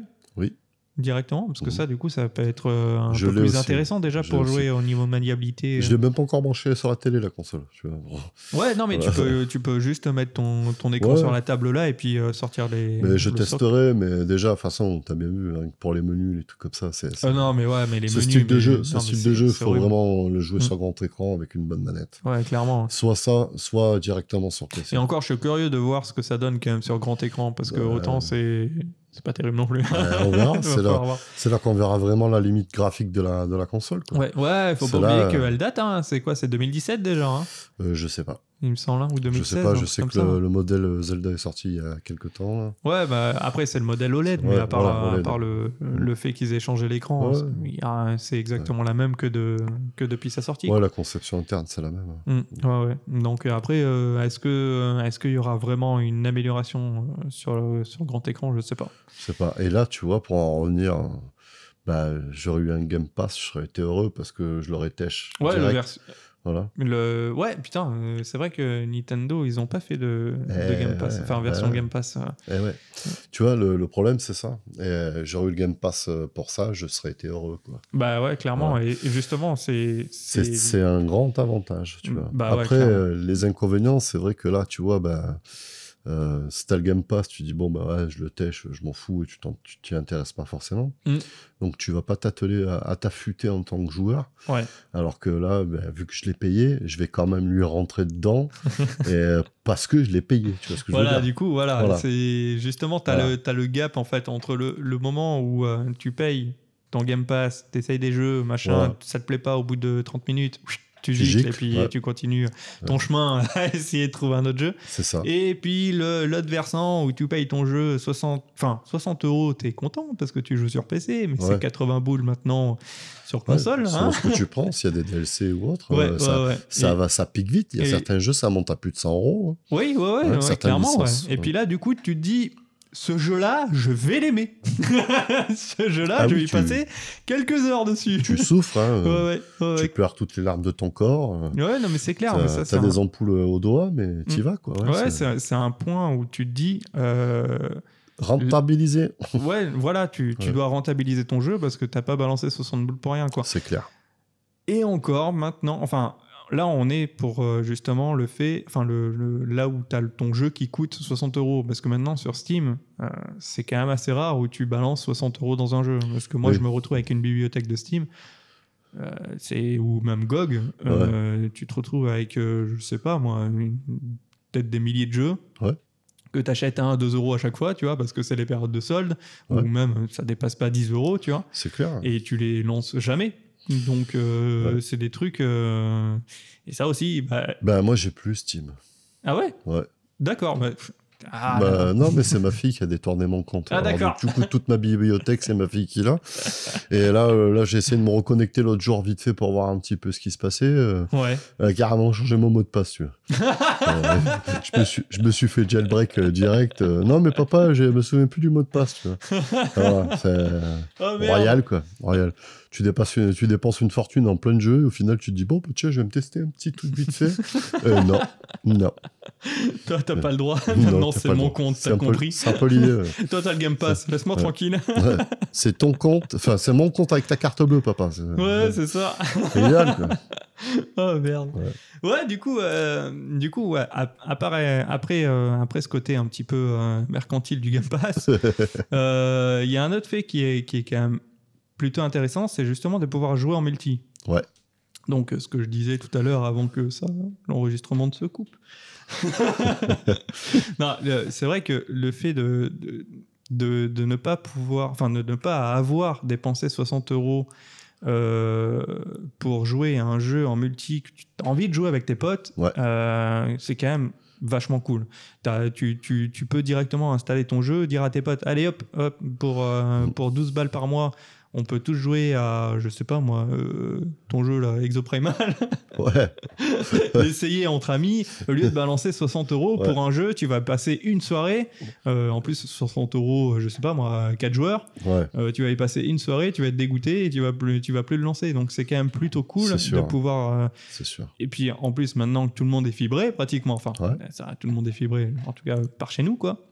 Directement. Parce que Mhm. ça, du coup, ça peut être euh, un Je peu plus aussi. intéressant déjà Je pour jouer au niveau maniabilité. Je l'ai même pas encore branché sur la télé, la console. Tu vois. Ouais, non, mais tu peux, tu peux juste mettre ton, ton écran Ouais. sur la table là et puis euh, sortir les. Mais je le socle. testerai, mais déjà, de toute façon, t'as bien vu, hein, pour les menus, les trucs comme ça, c'est. Euh, non, mais ouais, mais les ce menus. style de jeu, non, ce style de jeu, c'est faut horrible. vraiment le jouer Mm. sur grand écran avec une bonne manette. Ouais, clairement. Soit ça, soit directement sur PC. Et encore, je suis curieux de voir ce que ça donne quand même sur grand écran parce que Ouais. autant c'est c'est pas terrible non plus. on verra, c'est là. qu'on verra vraiment la limite graphique de la, de la console. Quoi. Ouais, ouais, faut pas oublier euh, qu'elle date. Hein. C'est quoi C'est 2017 déjà, hein, Euh, je sais pas. Il me semble, hein, ou 2016. je sais pas, je sais que ça. le, le modèle Zelda est sorti il y a quelques temps. là. Ouais, bah après c'est le modèle OLED, mais Ouais, à part, voilà, à OLED. part le, le fait qu'ils aient changé l'écran, Ouais. c'est- exactement la même que, de, que depuis sa sortie. Ouais, la conception interne, c'est la même. Mm, ouais, ouais. Donc euh, après, euh, est-ce que euh, est-ce qu'il y aura vraiment une amélioration sur le, sur le grand écran? Je sais pas. Je sais pas. Et là, tu vois, pour en revenir, bah, j'aurais eu un Game Pass, je serais été heureux parce que je l'aurais têche. Ouais, le direct. Voilà. le- ouais, putain, euh, c'est vrai que Nintendo, ils ont pas fait de, de Eh, Game Pass, ouais, enfin version ouais. Game Pass. Eh ouais. Tu vois, le, le problème, c'est ça. Euh, j'aurais eu le Game Pass euh, pour ça, je serais été heureux. Quoi. Bah ouais, clairement. Et, et justement, c'est C'est, un grand avantage, tu vois. Bah Après, les inconvénients, c'est vrai que là, tu vois, bah, euh, si t'as le Game Pass, tu dis, bon, bah ouais, je le tèche, je m'en fous, et tu t'y intéresses pas forcément. Mm. Donc, tu vas pas t'atteler à, à t'affûter en tant que joueur. Ouais. Alors que là, bah, vu que je l'ai payé, je vais quand même lui rentrer dedans, et, euh, parce que je l'ai payé, tu vois ce que je Voilà, veux dire. du coup, voilà, Voilà. c'est justement, tu as, Voilà. le, t'as le gap en fait entre le, le moment où euh, tu payes ton Game Pass, t'essayes des jeux, machin, ça te plaît pas au bout de 30 minutes, tu gicles et puis ouais. tu continues ton chemin à essayer de trouver un autre jeu. C'est ça. Et puis le- l'autre versant où tu payes ton jeu 60, enfin 60 euros, t'es content parce que tu joues sur PC, mais Ouais. c'est 80 boules maintenant sur console. hein. ce que tu prends, s'il y a des DLC ou autre, euh, ça, ouais. ça Et- va, ça pique vite. Il y a certains jeux, ça monte à plus de 100 euros. hein. Oui, ouais, ouais, clairement. licences, Et puis là, du coup, tu te dis, ce jeu-là, je vais l'aimer. ce jeu-là, Ah je oui, vais y passer quelques heures dessus. Tu souffres, hein, ouais, euh, tu ouais. pleures toutes les larmes de ton corps. euh, Ouais, non, mais c'est clair. T'as ça, un- des ampoules au doigt, mais t'y Mm. vas, quoi. Ouais, c'est- un point où tu te dis, euh, Rentabiliser, ouais, voilà, tu, tu dois rentabiliser ton jeu parce que t'as pas balancé 60 boules pour rien, quoi. c'est clair. Et encore maintenant, enfin, là on est pour euh, justement le fait, enfin, le, le- là où tu as ton jeu qui coûte 60 euros. Parce que maintenant sur Steam, euh, c'est quand même assez rare où tu balances 60 euros dans un jeu. Parce que moi Oui. je me retrouve avec une bibliothèque de Steam. euh, c'est ou même GOG, euh, tu te retrouves avec, je sais pas moi, peut-être des milliers de jeux Ouais. que tu achètes à 1, 2 euros à chaque fois, tu vois, parce que c'est les périodes de solde, Ouais. ou même ça dépasse pas 10 euros, tu vois C'est clair. et tu les lances jamais. Donc, euh, Ouais. c'est des trucs. euh, Et ça aussi, bah... Ben, moi, j'ai plus Steam. ah ouais? Ouais. D'accord. bah, Ah, Bah, non, mais c'est ma fille qui a détourné mon compte. Ah, Alors, Du coup, toute ma bibliothèque, c'est ma fille qui l'a. Et là, euh, là j'ai essayé de me reconnecter l'autre jour vite fait pour voir un petit peu ce qui se passait. ouais. Elle a carrément changé mon mot de passe, tu vois. Euh, je, me suis, je me suis fait jailbreak direct. non, mais papa, je me souviens plus du mot de passe, tu vois. C'est Oh, royal, quoi. Royal. Tu, dépasses tu dépenses une fortune en plein de jeux, et au final, tu te dis, bon, bah, tiens, je vais me tester un petit truc vite fait. Euh, non, non. Toi, t'as pas le droit. Non, c'est mon compte, t'as compris. C'est un peu l'idée. ouais. Toi, t'as le Game Pass. Laisse-moi Ouais. tranquille. Ouais. C'est ton compte, enfin, c'est mon compte avec ta carte bleue, papa. Ouais, c'est ça. idéal, quoi. Oh merde. Ouais. Du coup, euh, du coup, ouais, ap- apparaît- après, euh, après ce côté un petit peu euh, mercantile du Game Pass, euh, il y a un autre fait qui est, qui est quand même plutôt intéressant, c'est justement de pouvoir jouer en multi. Ouais. Donc, euh, ce que je disais tout à l'heure avant que ça, l'enregistrement de se coupe. c'est vrai que le fait de, de, de- de ne pas pouvoir, enfin, de ne pas avoir dépensé 60 euros euh, pour jouer à un jeu en multi, que tu as envie de jouer avec tes potes, Ouais. euh, c'est quand même vachement cool. Tu, tu- tu peux directement installer ton jeu, dire à tes potes, allez hop, hop pour, euh, pour 12 balles par mois, on peut tous jouer à, je sais pas moi, euh, ton jeu là, Exoprimal, Ouais. l'essayer entre amis, au lieu de balancer 60 euros Ouais. pour un jeu, tu vas passer une soirée, euh, en plus 60 euros, je sais pas moi, 4 joueurs, Ouais. euh, tu vas y passer une soirée, tu vas être dégoûté et tu vas plus, tu vas plus le lancer. Donc c'est quand même plutôt cool de pouvoir. C'est sûr. Et puis en plus maintenant que tout le monde est fibré pratiquement, enfin Ouais. ça, tout le monde est fibré, en tout cas par chez nous quoi.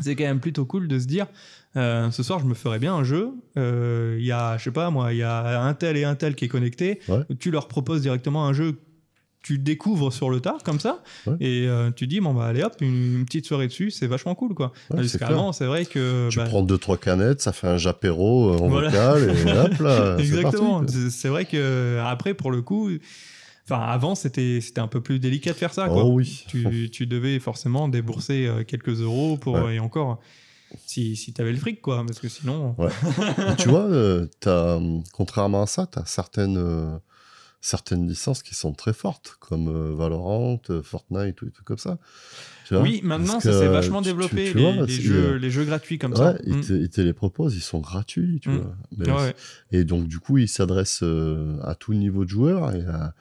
C'est quand même plutôt cool de se dire, euh, ce soir je me ferais bien un jeu. euh, Il y a, je sais pas moi, il y a un tel et un tel qui est connecté. Ouais. Tu leur proposes directement un jeu. Tu découvres sur le tard comme ça Ouais. et euh, tu dis bon bah allez hop une, une petite soirée dessus c'est vachement cool quoi. Ouais, c'est vrai que Tu bah, prends deux trois canettes, ça fait un japéro en Voilà. vocal et hop là. Exactement. C'est vrai que après, pour le coup, enfin avant, c'était c'était un peu plus délicat de faire ça. Quoi. Oh oui. Tu, tu devais forcément débourser quelques euros pour Ouais. et encore si, si tu avais le fric, quoi, parce que sinon. Et tu vois, euh, t'as, hum, contrairement à ça, tu as certaines, euh, certaines licences qui sont très fortes, comme euh, Valorant, euh, Fortnite ou des trucs comme ça. Tu vois? Oui, maintenant Parce ça s'est vachement tu- développé tu les, vois, les c'est- jeux, les jeux gratuits comme ouais, ça. ils, Mm. te, ils te les proposent, ils sont gratuits, tu Mm. vois. Mais- Ouais, ouais. Et donc, du coup, ils s'adressent euh, à tout niveau de joueur et à,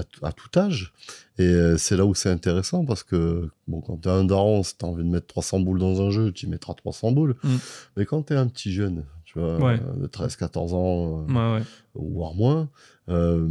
à, tout- à tout âge. Et euh, c'est là où c'est intéressant parce que, bon, quand t'es un daron, si t'as envie de mettre 300 boules dans un jeu, tu y mettras 300 boules. Mm. Mais quand t'es un petit jeune, tu vois, Ouais. euh, de 13-14 ans, euh, Ouais, ouais. voire moins, euh,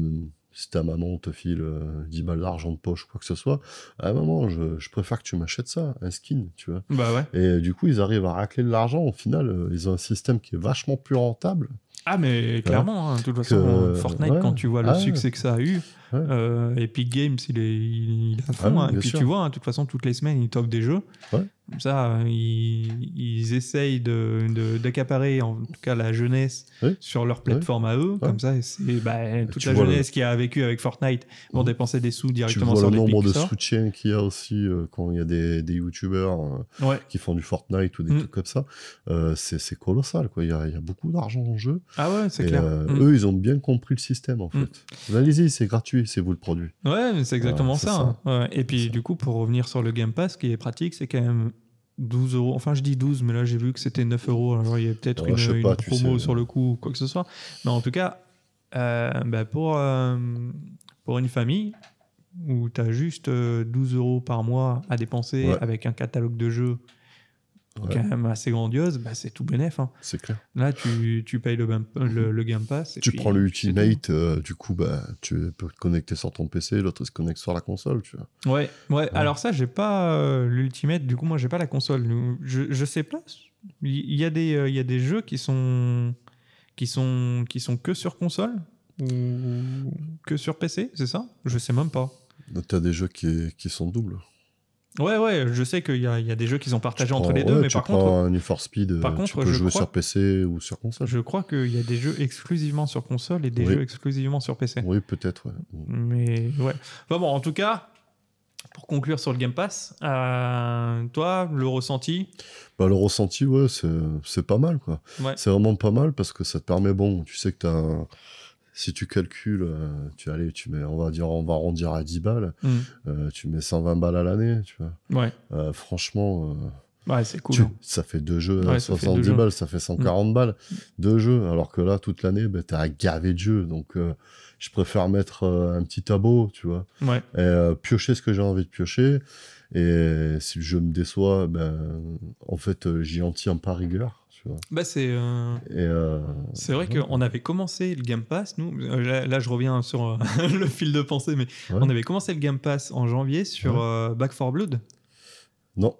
si ta maman te file euh, 10 balles d'argent de poche ou quoi que ce soit, à un moment, je, je préfère que tu m'achètes ça, un skin, tu vois. Bah. Et du coup, ils arrivent à racler de l'argent. Au final, ils ont un système qui est vachachement plus rentable. Ah, mais clairement, hein, de toute façon, Que- Fortnite, quand tu vois le Ah succès que ça a eu, Ouais. euh, Epic Games, il est, il, il est à fond. hein. Et puis sûr. tu vois, hein, de toute façon, toutes les semaines, ils t'offrent des jeux. Ouais. Comme ça, ils, ils essayent de, de- d'accaparer en tout cas la jeunesse Oui. sur leur plateforme à eux. Comme ça, c'est bah, toute Tu la vois le- jeunesse qui a vécu avec Fortnite vont Mhm. dépenser des sous Tu directement vois sur le les nombre de soutiens qu'il y a aussi euh, quand il y a des, des youtubeurs euh, Ouais. qui font du Fortnite ou des Mm. trucs comme ça. Euh, c'est colossal, quoi. Il y a, il y a beaucoup d'argent en jeu. Ah ouais, c'est clair. euh, Mm. Eux, ils ont bien compris le système, en Mm. fait. Allez-y, c'est gratuit, c'est vous le produit. Ouais, mais c'est exactement c'est ça. hein. Ouais. Et puis, du coup, pour revenir sur le Game Pass, ce qui est pratique, c'est quand même 12 euros. Enfin, je dis 12, mais là, j'ai vu que c'était 9 euros. Alors, il y a peut-être Ouais, une, promo sais. sur le coup ou quoi que ce soit. Mais en tout cas, euh, bah, pour, euh, pour une famille où tu as juste euh, 12 euros par mois à dépenser Ouais. avec un catalogue de jeux Ouais, quand même assez grandiose, bah, c'est tout bénef. hein. c'est clair. Là, tu, tu payes le, le, le Game Pass. et Tu puis prends le. Ultimate, euh, du coup, bah, tu peux te connecter sur ton PC, l'autre se connecte sur la console, tu vois. Ouais, ouais. Alors ça, j'ai pas euh, l'Ultimate. Du coup, moi, j'ai pas la console. Je, je sais pas. Il y a des, euh, il y a des jeux qui sont, qui sont, qui sont que sur console ou que sur PC, c'est ça? Je sais même pas. Tu as des jeux qui, qui sont doubles. Ouais, ouais. Je sais qu'il y a, il y a des jeux qu'ils ont partagés Tu entre prends- les deux, ouais, mais tu par contre, un Need for Speed, euh, par tu contre, peux je jouer crois- sur PC ou sur console. je crois qu'il y a des jeux exclusivement sur console et des Oui. jeux exclusivement sur PC. Oui, peut-être, ouais. Mais ouais. Enfin bon, en tout cas, pour conclure sur le Game Pass, euh, toi, le ressenti? Bah, le ressenti, ouais, c'est c'est pas mal, quoi. Ouais. C'est vraiment pas mal parce que ça te permet, bon, tu sais que t'as. Si tu calcules, euh, tu allez, tu mets, on va dire, on va arrondir à 10 balles, Mm. euh, tu mets 120 balles à l'année, tu vois. Ouais. Euh, franchement, euh, Ouais, c'est cool. tu- ça fait deux jeux Ouais, à ça fait 70 deux jeux. Mm. balles, ça fait 140 balles, deux jeux, alors que là, toute l'année, bah, t'as gavé de jeux, donc je préfère mettre un petit tableau, tu vois, Ouais. et piocher ce que j'ai envie de piocher, et si le jeu me déçoit, ben, en fait, j'y en tiens pas rigueur, tu vois. Bah, c'est euh, euh, c'est vrai qu'on avait commencé le Game Pass, nous. Là, là, je reviens sur euh, le fil de pensée, mais Ouais. on avait commencé le Game Pass en janvier sur Ouais. Back 4 Blood. Non,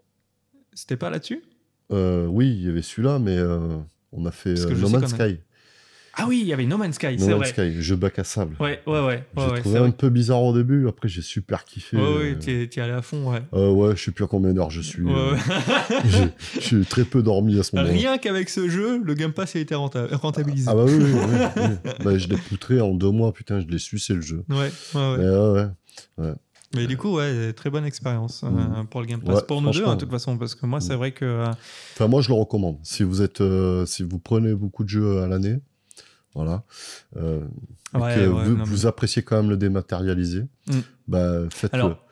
C'était pas là-dessus? Oui, il y avait celui-là, mais on a fait No Man's Sky. Ah oui, il y avait No Man's Sky, No c'est Man's vrai. Sky, jeu bac à sable. Ouais, ouais, ouais. J'ai ouais, trouvé un vrai. peu bizarre au début, après j'ai super kiffé. Ouais, euh, ouais, t'y es- t'y es allé à fond, ouais. euh, ouais, je sais plus à combien d'heures je suis. Ouais, euh, ouais. j'ai- J'ai très peu dormi à ce moment-là. Rien qu'avec ce jeu, le Game Pass a été renta- rentabilisé. Ah bah oui, oui, oui, oui. Bah, je l'ai poutré en deux mois, putain, je l'ai sucé le jeu. Ouais, ouais, ouais. Mais ouais. Mais du coup, ouais, très bonne expérience euh, Mm. pour le Game Pass. Pour nous deux, hein, de toute façon, parce que moi, c'est Mm. vrai que. euh, Enfin, moi, je le recommande. Si vous êtes, euh, si vous prenez beaucoup de jeux à l'année, voilà, euh, et Ouais, que ouais, vous, non, mais- vous appréciez quand même le dématérialisé, Mm. bah faites-le. Alors,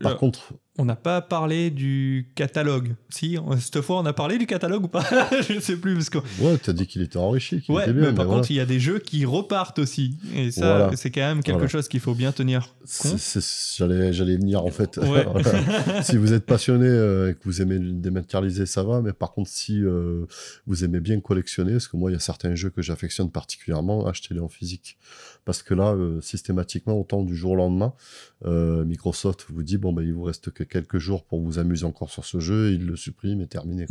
Par euh, contre, On n'a pas parlé du catalogue. Si, cette fois, on a parlé du catalogue ou pas Je ne sais plus. Parce que... ouais, t'as dit qu'il était enrichi, Ouais, était bien, mais par contre, il y a des jeux qui repartent aussi. Et ça, Voilà. c'est quand même quelque Voilà. chose qu'il faut bien tenir J'allais, venir en fait. Ouais. Si vous êtes passionné euh, et que vous aimez dématérialiser, ça va. Mais par contre, si euh, vous aimez bien collectionner, parce que moi, il y a certains jeux que j'affectionne particulièrement, achetez-les en physique. Parce que là, euh, systématiquement, autant du jour au lendemain, euh, Microsoft vous dit bon, ben, il vous reste que quelques jours pour vous amuser encore sur ce jeu, il le supprime et terminé.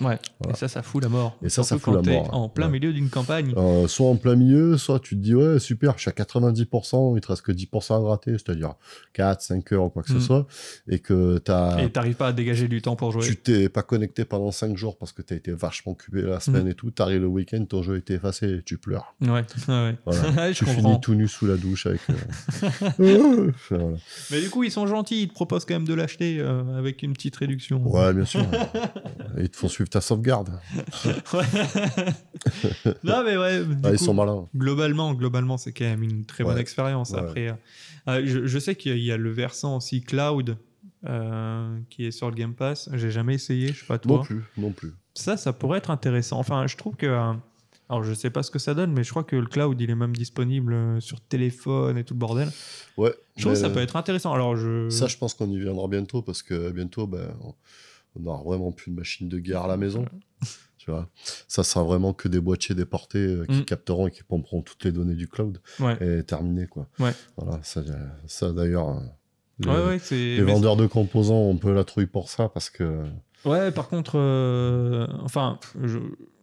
Ouais, Voilà. et ça, ça fout la mort. Et ça, ça fout quand la mort, hein. En plein Ouais. milieu d'une campagne. Euh, soit en plein milieu, soit tu te dis ouais super, je suis à 90%, il te reste que 10% à gratter, c'est-à-dire 4, 5 heures ou quoi que Mm. ce soit, et que t'as, Et t'arrives pas à dégager du temps pour jouer. tu t'es pas connecté pendant 5 jours parce que t'as été vachement occupé la semaine Mm. et tout, t'arrives le week-end, ton jeu a été effacé, et tu pleures. Ouais, ouais. Voilà. je tu comprends. finis tout nu sous la douche avec. euh, voilà. Mais du coup, ils sont gentils. Ils te proposent quand même de l'acheter euh, avec une petite réduction. Ouais, bien sûr. ils te font suivre ta sauvegarde. Non, mais ouais. du Ah, ils sont malins. Globalement, globalement, c'est quand même une très bonne Ouais. expérience. Ouais. Après, euh, euh, je, je sais qu'il y a le versant aussi cloud euh, qui est sur le Game Pass. J'ai jamais essayé, je sais pas toi. Non plus, non plus. Ça, ça pourrait être intéressant. Enfin, je trouve que. euh, alors, je sais pas ce que ça donne, mais je crois que le cloud, il est même disponible sur téléphone et tout le bordel. Ouais. Je trouve que ça peut être intéressant. Alors, je. Ça, je pense qu'on y viendra bientôt parce que bientôt, ben, on- on aura vraiment plus de machine de guerre à la maison. Tu vois, ça sera vraiment que des boîtiers déportés euh, qui Mm. capteront et qui pomperont toutes les données du cloud Ouais, et terminé quoi. Ouais. Voilà, ça, euh, ça d'ailleurs, euh, les, ouais, vendeurs de composants, on peut la trouille pour ça parce que Ouais, par contre, euh, enfin, je,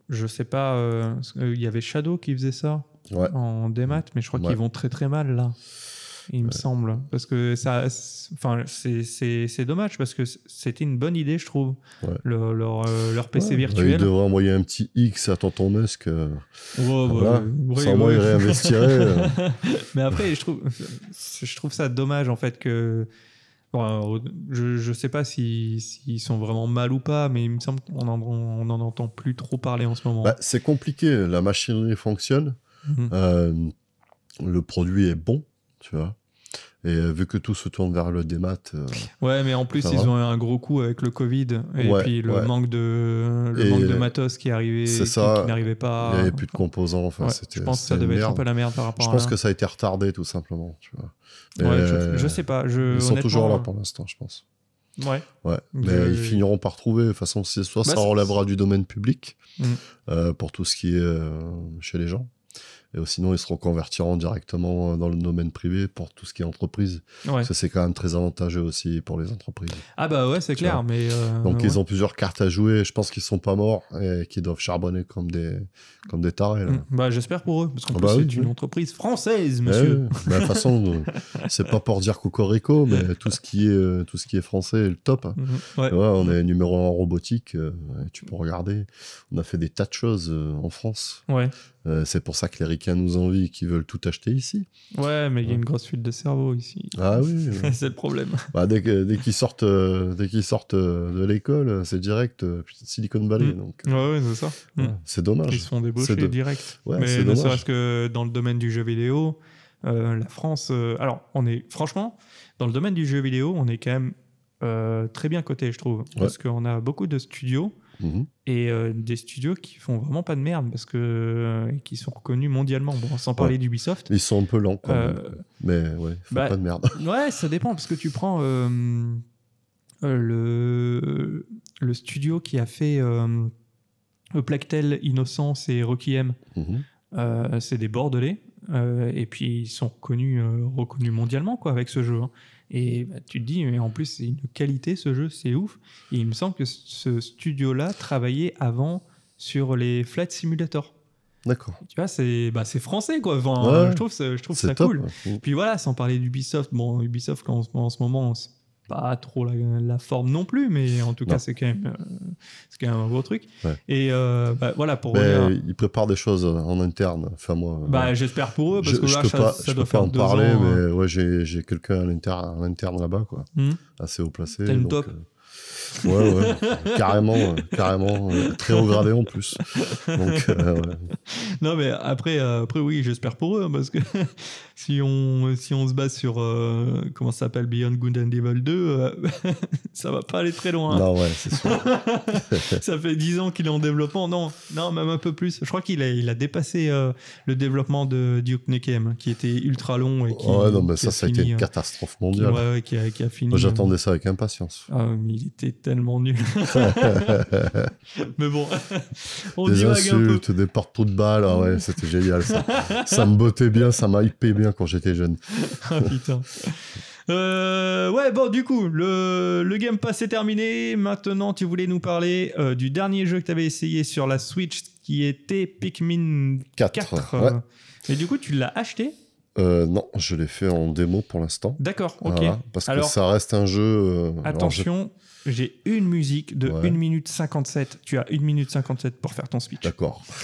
je sais pas, euh, il y avait Shadow qui faisait ça en démat, mais je crois qu'ils vont très très mal là. Il me semble. Parce que ça. c'est- Enfin, c'est- dommage parce que c'était une bonne idée, je trouve. Ouais. Leur, euh, leur PC Ouais, virtuel. Il devrait envoyer un petit X à tonton Musk. euh, Ouais, bah, voilà. Sans moi, ouais. il réinvestirait. euh. Mais après, je trouve, je trouve ça dommage en fait que. bon, euh, je, je sais pas si- s'ils sont vraiment mal ou pas, mais il me semble qu'on en, on en entend plus trop parler en ce moment. Bah, c'est compliqué. La machinerie fonctionne. Euh, le produit est bon, tu vois. Et euh, vu que tout se tourne vers le démat, euh, Ouais, mais en plus, ils va. ont eu un gros coup avec le Covid et Ouais, puis le ouais. manque de le Et manque de matos qui arrivait, c'est qui, ça. qui n'arrivait pas. il n'y avait plus de composants. Enfin, Ouais, c'était, je pense que ça devait être un peu la merde par rapport Je à. pense que ça a été retardé, tout simplement. Tu vois. Et, je, je sais pas. Je, Ils sont toujours là pour l'instant, je pense. Ouais. Mais ils finiront par trouver. De toute façon, soit Bah, ça relèvera du domaine public Mm. euh, pour tout ce qui est euh, chez les gens, et sinon ils se reconvertiront directement dans le domaine privé pour tout ce qui est entreprise. Ouais. Ça c'est quand même très avantageux aussi pour les entreprises. Ah bah ouais, c'est clair, vois. mais. euh, Donc ouais. ils ont plusieurs cartes à jouer. Je pense qu'ils sont pas morts et qu'ils doivent charbonner comme des comme des tarés. Là. Mm. Bah j'espère pour eux, parce qu'en Ah bah c'est oui, une oui. entreprise française, Ouais, monsieur. Bah, De toute façon, euh, c'est pas pour dire cocorico, mais tout ce qui est euh, tout ce qui est français est le top. hein. Mhm. Ouais. On est numéro un en robotique. euh, tu peux regarder. On a fait des tas de choses euh, en France. Ouais. Euh, c'est pour ça que les ricains nous envient, qu'ils veulent tout acheter ici. Ouais, mais il y a une grosse fuite de cerveau ici. Ah oui. c'est le problème. bah, dès que- dès qu'ils sortent, euh, dès qu'ils sortent euh, de l'école, c'est direct Silicon Valley. Mm. Donc, Ouais, ouais, c'est ça. Mm. c'est dommage. Ils se font débaucher de- direct. Mais c'est ne serait-ce que dans le domaine du jeu vidéo, la France. alors, on est franchement dans le domaine du jeu vidéo, on est quand même très bien coté, je trouve, parce qu'on a beaucoup de studios Mhm. et euh, des studios qui font vraiment pas de merde parce que euh, qui sont reconnus mondialement. Bon, sans parler d'Ubisoft. Ils sont un peu lents quand Euh, même. Mais ouais, faut bah, pas de merde. Ouais, ça dépend parce que tu prends le, le studio qui a fait Plectel, Innocence et Requiem. Euh, c'est des Bordelais. euh, et puis ils sont reconnus, euh, reconnus mondialement quoi, avec ce jeu. hein. Et bah, tu te dis, mais en plus, c'est une qualité ce jeu, c'est ouf. Et il me semble que ce studio-là travaillait avant sur les Flight Simulator. D'accord. Tu vois, c'est bah, français quoi. Enfin, Ouais. je trouve, ça- je trouve ça top. cool. Puis voilà, sans parler d'Ubisoft, bon, Ubisoft en, en ce moment, pas trop la, la forme non plus, mais en tout Non. cas, c'est quand, même, euh, quand même un beau truc. Ouais. Et euh, bah, voilà, pour revenir- ils préparent des choses en interne. Enfin, moi. bah, ouais. j'espère pour eux, parce je, que je là, peux ça, pas, ça je doit peux pas faire en deux parler, ans. mais euh, ouais, j'ai quelqu'un à l'interne, à l'interne là-bas, quoi. hmm. Assez haut placé. T'as une donc, top. euh, Ouais, ouais, carrément, euh, carrément, euh, très haut gradé en plus. Donc, euh, ouais. Non, mais après, euh, après oui, j'espère pour eux, hein, parce que si, on, si on se base sur, euh, comment ça s'appelle, Beyond Good and Evil 2, euh, ça va pas aller très loin. hein. Non, ouais, c'est sûr. ça fait 10 ans qu'il est en développement. Non, non, même un peu plus. Je crois qu'il a, il a dépassé le développement de Duke Nukem, qui était ultra long et qui. ouais, non, mais qui ça, ça a été une catastrophe qui, mondiale. ouais, ouais, qui a, qui a fini. Moi, j'attendais ça avec impatience. ah, mais il était tellement nul. mais bon, on des insultes, des partout de balles, ah ouais, c'était génial ça. ça me bottait bien, ça m'a hypé bien quand j'étais jeune. Ah putain. Euh, ouais, bon, du coup, le, le Game Pass est terminé. Maintenant, tu voulais nous parler euh, du dernier jeu que tu avais essayé sur la Switch qui était Pikmin 4. 4. ouais. euh, Et du coup, tu l'as acheté? Euh, non, je l'ai fait en démo pour l'instant. D'accord, ok. Voilà, parce que ça reste un jeu. Attention, j'ai une musique de Ouais. 1 minute 57. Tu as 1 minute 57 pour faire ton speech. D'accord,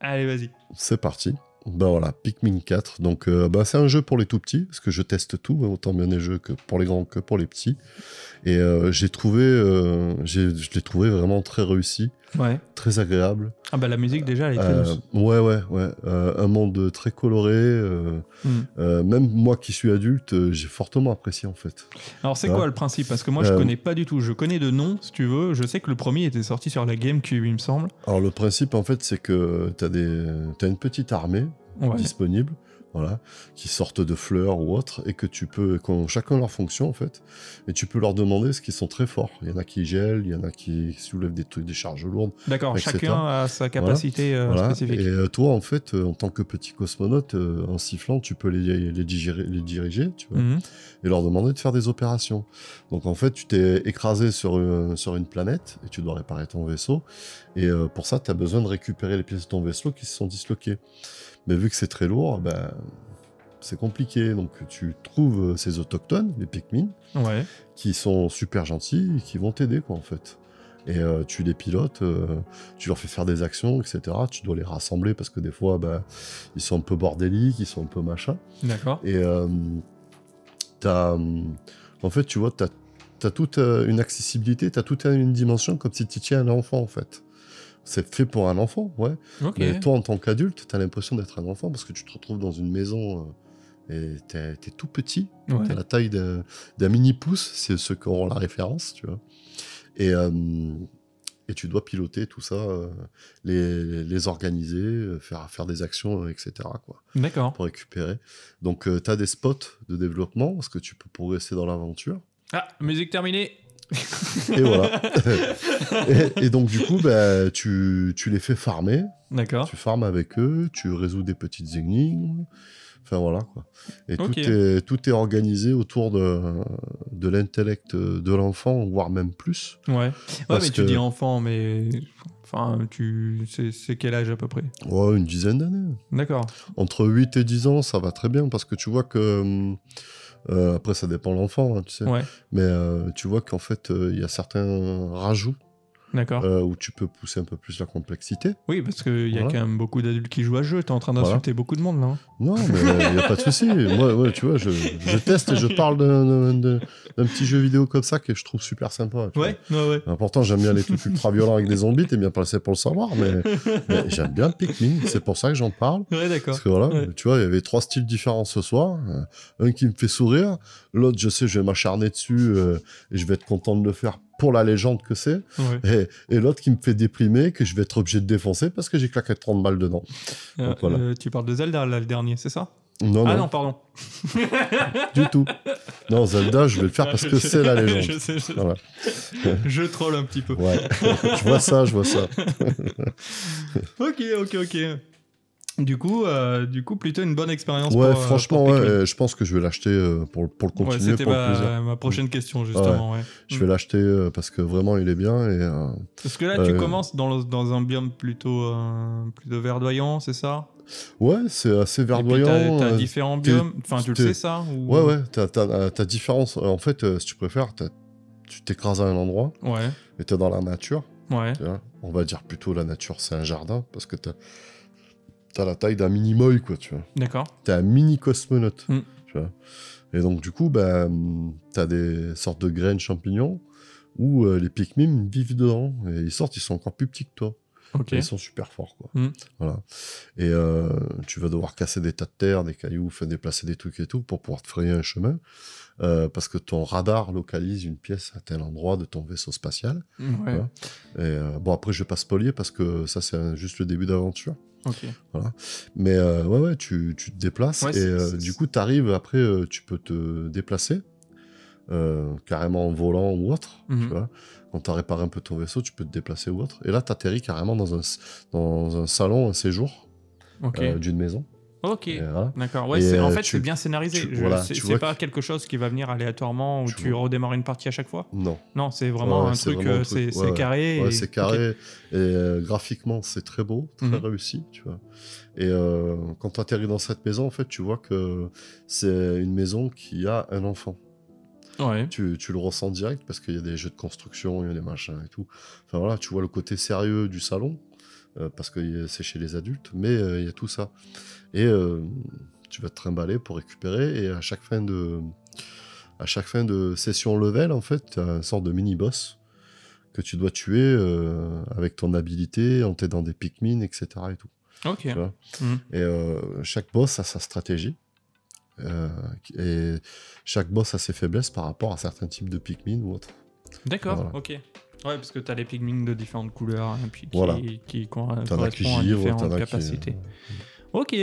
Allez, vas-y. c'est parti. Ben voilà, Pikmin 4. Donc, euh, ben, c'est un jeu pour les tout petits, parce que je teste tout, autant bien les jeux que pour les grands que pour les petits. Et euh, j'ai trouvé, euh, je l'ai trouvé vraiment très réussi, Ouais. très agréable. Ah bah la musique déjà, elle est très Euh, douce. ouais, ouais, ouais. Un monde très coloré. Hmm. même moi qui suis adulte, j'ai fortement apprécié en fait. Alors c'est quoi le principe? Parce que moi je connais pas du tout. Je connais de nom, si tu veux. Je sais que le premier était sorti sur la GameCube, il me semble. Alors le principe en fait, c'est que tu as, une petite armée Ouais. disponible. Voilà, qui sortent de fleurs ou autres, et que tu peux, qui ont chacun leur fonction en fait, et tu peux leur demander ce qu'ils sont très forts. Il y en a qui gèlent, il y en a qui soulèvent des trucs, des charges lourdes. D'accord, chacun a sa capacité euh, Voilà. spécifique. Et euh, toi, en fait, euh, en tant que petit cosmonaute, en sifflant, tu peux les, les, digérer- les diriger, tu vois, Mhm. et leur demander de faire des opérations. Donc en fait, tu t'es écrasé sur, une- sur une planète et tu dois réparer ton vaisseau. Et pour ça, tu as besoin de récupérer les pièces de ton vaisseau qui se sont disloquées. Mais vu que c'est très lourd, ben, c'est compliqué. Donc tu trouves euh, ces autochtones, les Pikmin, Ouais. qui sont super gentils et qui vont t'aider, quoi, en fait. Et euh, tu les pilotes, euh, tu leur fais faire des actions, etc. Tu dois les rassembler parce que des fois, ben, ils sont un peu bordéliques, ils sont un peu machin. D'accord. Et euh, en fait, tu vois, tu as, toute euh, une accessibilité, tu as toute une dimension comme si tu tiens un enfant, en fait. C'est fait pour un enfant, ouais. Ok. Mais toi, en tant qu'adulte, tu as l'impression d'être un enfant parce que tu te retrouves dans une maison euh, et tu es, tout petit. Ouais. Tu la taille d'un d'un mini-pouce, c'est ceux qui auront la référence, tu vois. Et, euh, et tu dois piloter tout ça, euh, les, les organiser, faire, faire des actions, etc. D'accord. pour récupérer. Donc, tu as des spots de développement parce que tu peux progresser dans l'aventure? Ah, musique terminée. Et voilà. et, et donc, du coup, bah, tu, tu les fais farmer. D'accord. Tu farmes avec eux, tu résous des petites énigmes. Enfin, voilà. Quoi. Et tout, est, tout est organisé autour de, de l'intellect de l'enfant, voire même plus. Ouais. Ouais, Parce mais tu que- dis enfant, mais. Enfin, tu. C'est c'est quel âge à peu près? Ouais, une dizaine d'années. D'accord. Entre 8 et 10 ans, ça va très bien parce que tu vois que. Euh, après, ça dépend de l'enfant, hein, tu sais. Ouais. Mais euh, tu vois qu'en fait, euh, il y a certains rajouts D'accord. euh, où tu peux pousser un peu plus la complexité. Oui, parce qu'il y a voilà. quand même beaucoup d'adultes qui jouent à ce jeu. T'es en train d'insulter beaucoup de monde là. hein. Non, mais il n'y a pas de souci. Moi, ouais, tu vois, je, je teste et je parle d'un- petit jeu vidéo comme ça que je trouve super sympa. Ouais, ouais, ouais. vois. Pourtant, j'aime bien les trucs ultra violents avec des zombies, t'es bien placé pour le savoir, mais, mais j'aime bien Pikmin, c'est pour ça que j'en parle. Ouais, d'accord. Parce que voilà, Ouais. tu vois, il y avait trois styles différents ce soir. Euh, Un qui me fait sourire, l'autre, je sais, je vais m'acharner dessus euh, et je vais être content de le faire pour la légende que c'est. Ouais. Et, et l'autre qui me fait déprimer, que je vais être obligé de défoncer parce que j'ai claqué 30 balles dedans. Euh, Donc, voilà. euh, tu parles de Zelda, là, le dernier, c'est ça? Non, Ah non, non, pardon. du tout. Non, Zelda, je vais le faire parce que c'est la légende. je, sais, je, Voilà. je troll un petit peu. Ouais, je vois ça, je vois ça. Ok, ok, ok. Du coup, euh, du coup, plutôt une bonne expérience. Ouais, pour, euh, franchement, pour ouais, je pense que je vais l'acheter euh, pour, pour le Ouais, continuer, c'était ma, prochaine question, justement. Ouais. Je vais l'acheter euh, parce que vraiment, il est bien. Et, euh, Parce que là, tu commences dans, le- dans un biome plutôt, plutôt verdoyant, c'est ça? Ouais, c'est assez verdoyant. t'as- euh, différents biomes? Enfin, tu le sais, ça ou... Ouais, ouais, t'as, euh, t'as différence. En fait, si tu préfères, tu t'écrases à un endroit Ouais, et t'es dans la nature. ouais. On va dire plutôt la nature, c'est un jardin parce que t'as, t'as la taille d'un mini-moy, quoi, tu vois. D'accord. T'es un mini cosmonaute, Mm. tu vois. Et donc, du coup, bah, hum, t'as des sortes de graines champignons où euh, les Pikmin vivent dedans. Et ils sortent, ils sont encore plus petits que toi. Ok. Et Ils sont super forts, quoi. Mm. Voilà. Et euh, tu vas devoir casser des tas de terre, des cailloux, faire déplacer des trucs et tout pour pouvoir te frayer un chemin. euh, parce que ton radar localise une pièce à tel endroit de ton vaisseau spatial. Ouais. Et euh, bon, après, je vais pas spolier parce que ça, c'est juste le début d'aventure. Ok. Mais euh, ouais, ouais, tu, tu te déplaces Ouais, et euh, du coup, tu arrives, après, euh, tu peux te déplacer, carrément en volant ou autre. Mhm. Tu vois Quand tu as réparé un peu ton vaisseau, tu peux te déplacer ou autre. Et là, tu atterris carrément dans un, dans un salon, un séjour d'une maison. Ok. Voilà. D'accord. Ouais, c'est- en euh, fait, tu- c'est bien scénarisé. tu- Je- voilà, c'est pas quelque chose qui va venir aléatoirement où Tu tu, redémarres une partie à chaque fois? Non. Non, c'est vraiment Ouais, un c'est truc, vraiment un euh, truc, c'est ouais, c'est ouais. carré. Et- c'est carré. Et euh, graphiquement, c'est très beau, très Mhm. réussi, tu vois. Et euh, quand tu atterris dans cette maison, en fait, tu vois que c'est une maison qui a un enfant. Ouais. Tu, tu le ressens direct parce qu'il y a des jeux de construction, il y a des machins et tout. Enfin voilà, tu vois le côté sérieux du salon euh, parce que c'est chez les adultes, mais euh, il y a tout ça. Et euh, tu vas te trimballer pour récupérer et à chaque fin de, à chaque fin de session level, en fait, tu as une sorte de mini-boss que tu dois tuer euh, avec ton habilité en t'aidant des Pikmin, etc. Et, tout. Ok. Mhm. et euh, chaque boss a sa stratégie. euh, et chaque boss a ses faiblesses par rapport à certains types de Pikmin ou autres. D'accord. Voilà. Ok. Ouais, parce que t'as les pigments de différentes couleurs et puis qui, Voilà. qui as qui correspondent à différentes as qui... Ok.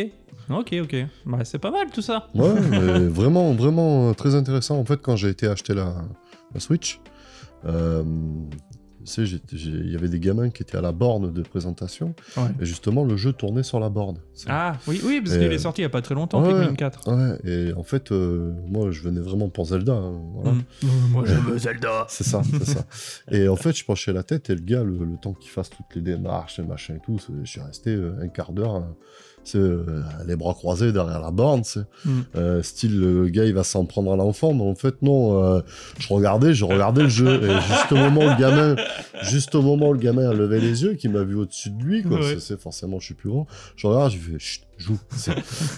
Ok, ok. Bah, c'est pas mal tout ça. Ouais, mais vraiment, vraiment euh, très intéressant. En fait, quand j'ai été acheter la, la Switch, euh, tu sais, il y avait des gamins qui étaient à la borne de présentation, Ouais. et justement, le jeu tournait sur la borne. Ah, oui, oui, parce Et, qu'il euh, est sorti il y a pas très longtemps, ouais, Pikmin 4. Ouais, et en fait, euh, moi, je venais vraiment pour Zelda. hein, voilà. Mm. Moi, je veux Zelda. C'est ça, c'est ça. Et en fait, je penchais la tête et le gars, le, le temps qu'il fasse toutes les démarches, les machins et tout, je suis resté euh, un quart d'heure, c'est euh, les bras croisés derrière la borne, Mm. euh, style le gars il va s'en prendre à l'enfant, mais en fait non, euh, je regardais, je regardais le jeu. Et juste au moment où le gamin, juste au moment où le gamin a levé les yeux, qui m'a vu au-dessus de lui, quoi, Ouais. c'est- c'est forcément je suis plus grand, je regarde, je fais Chut, joue,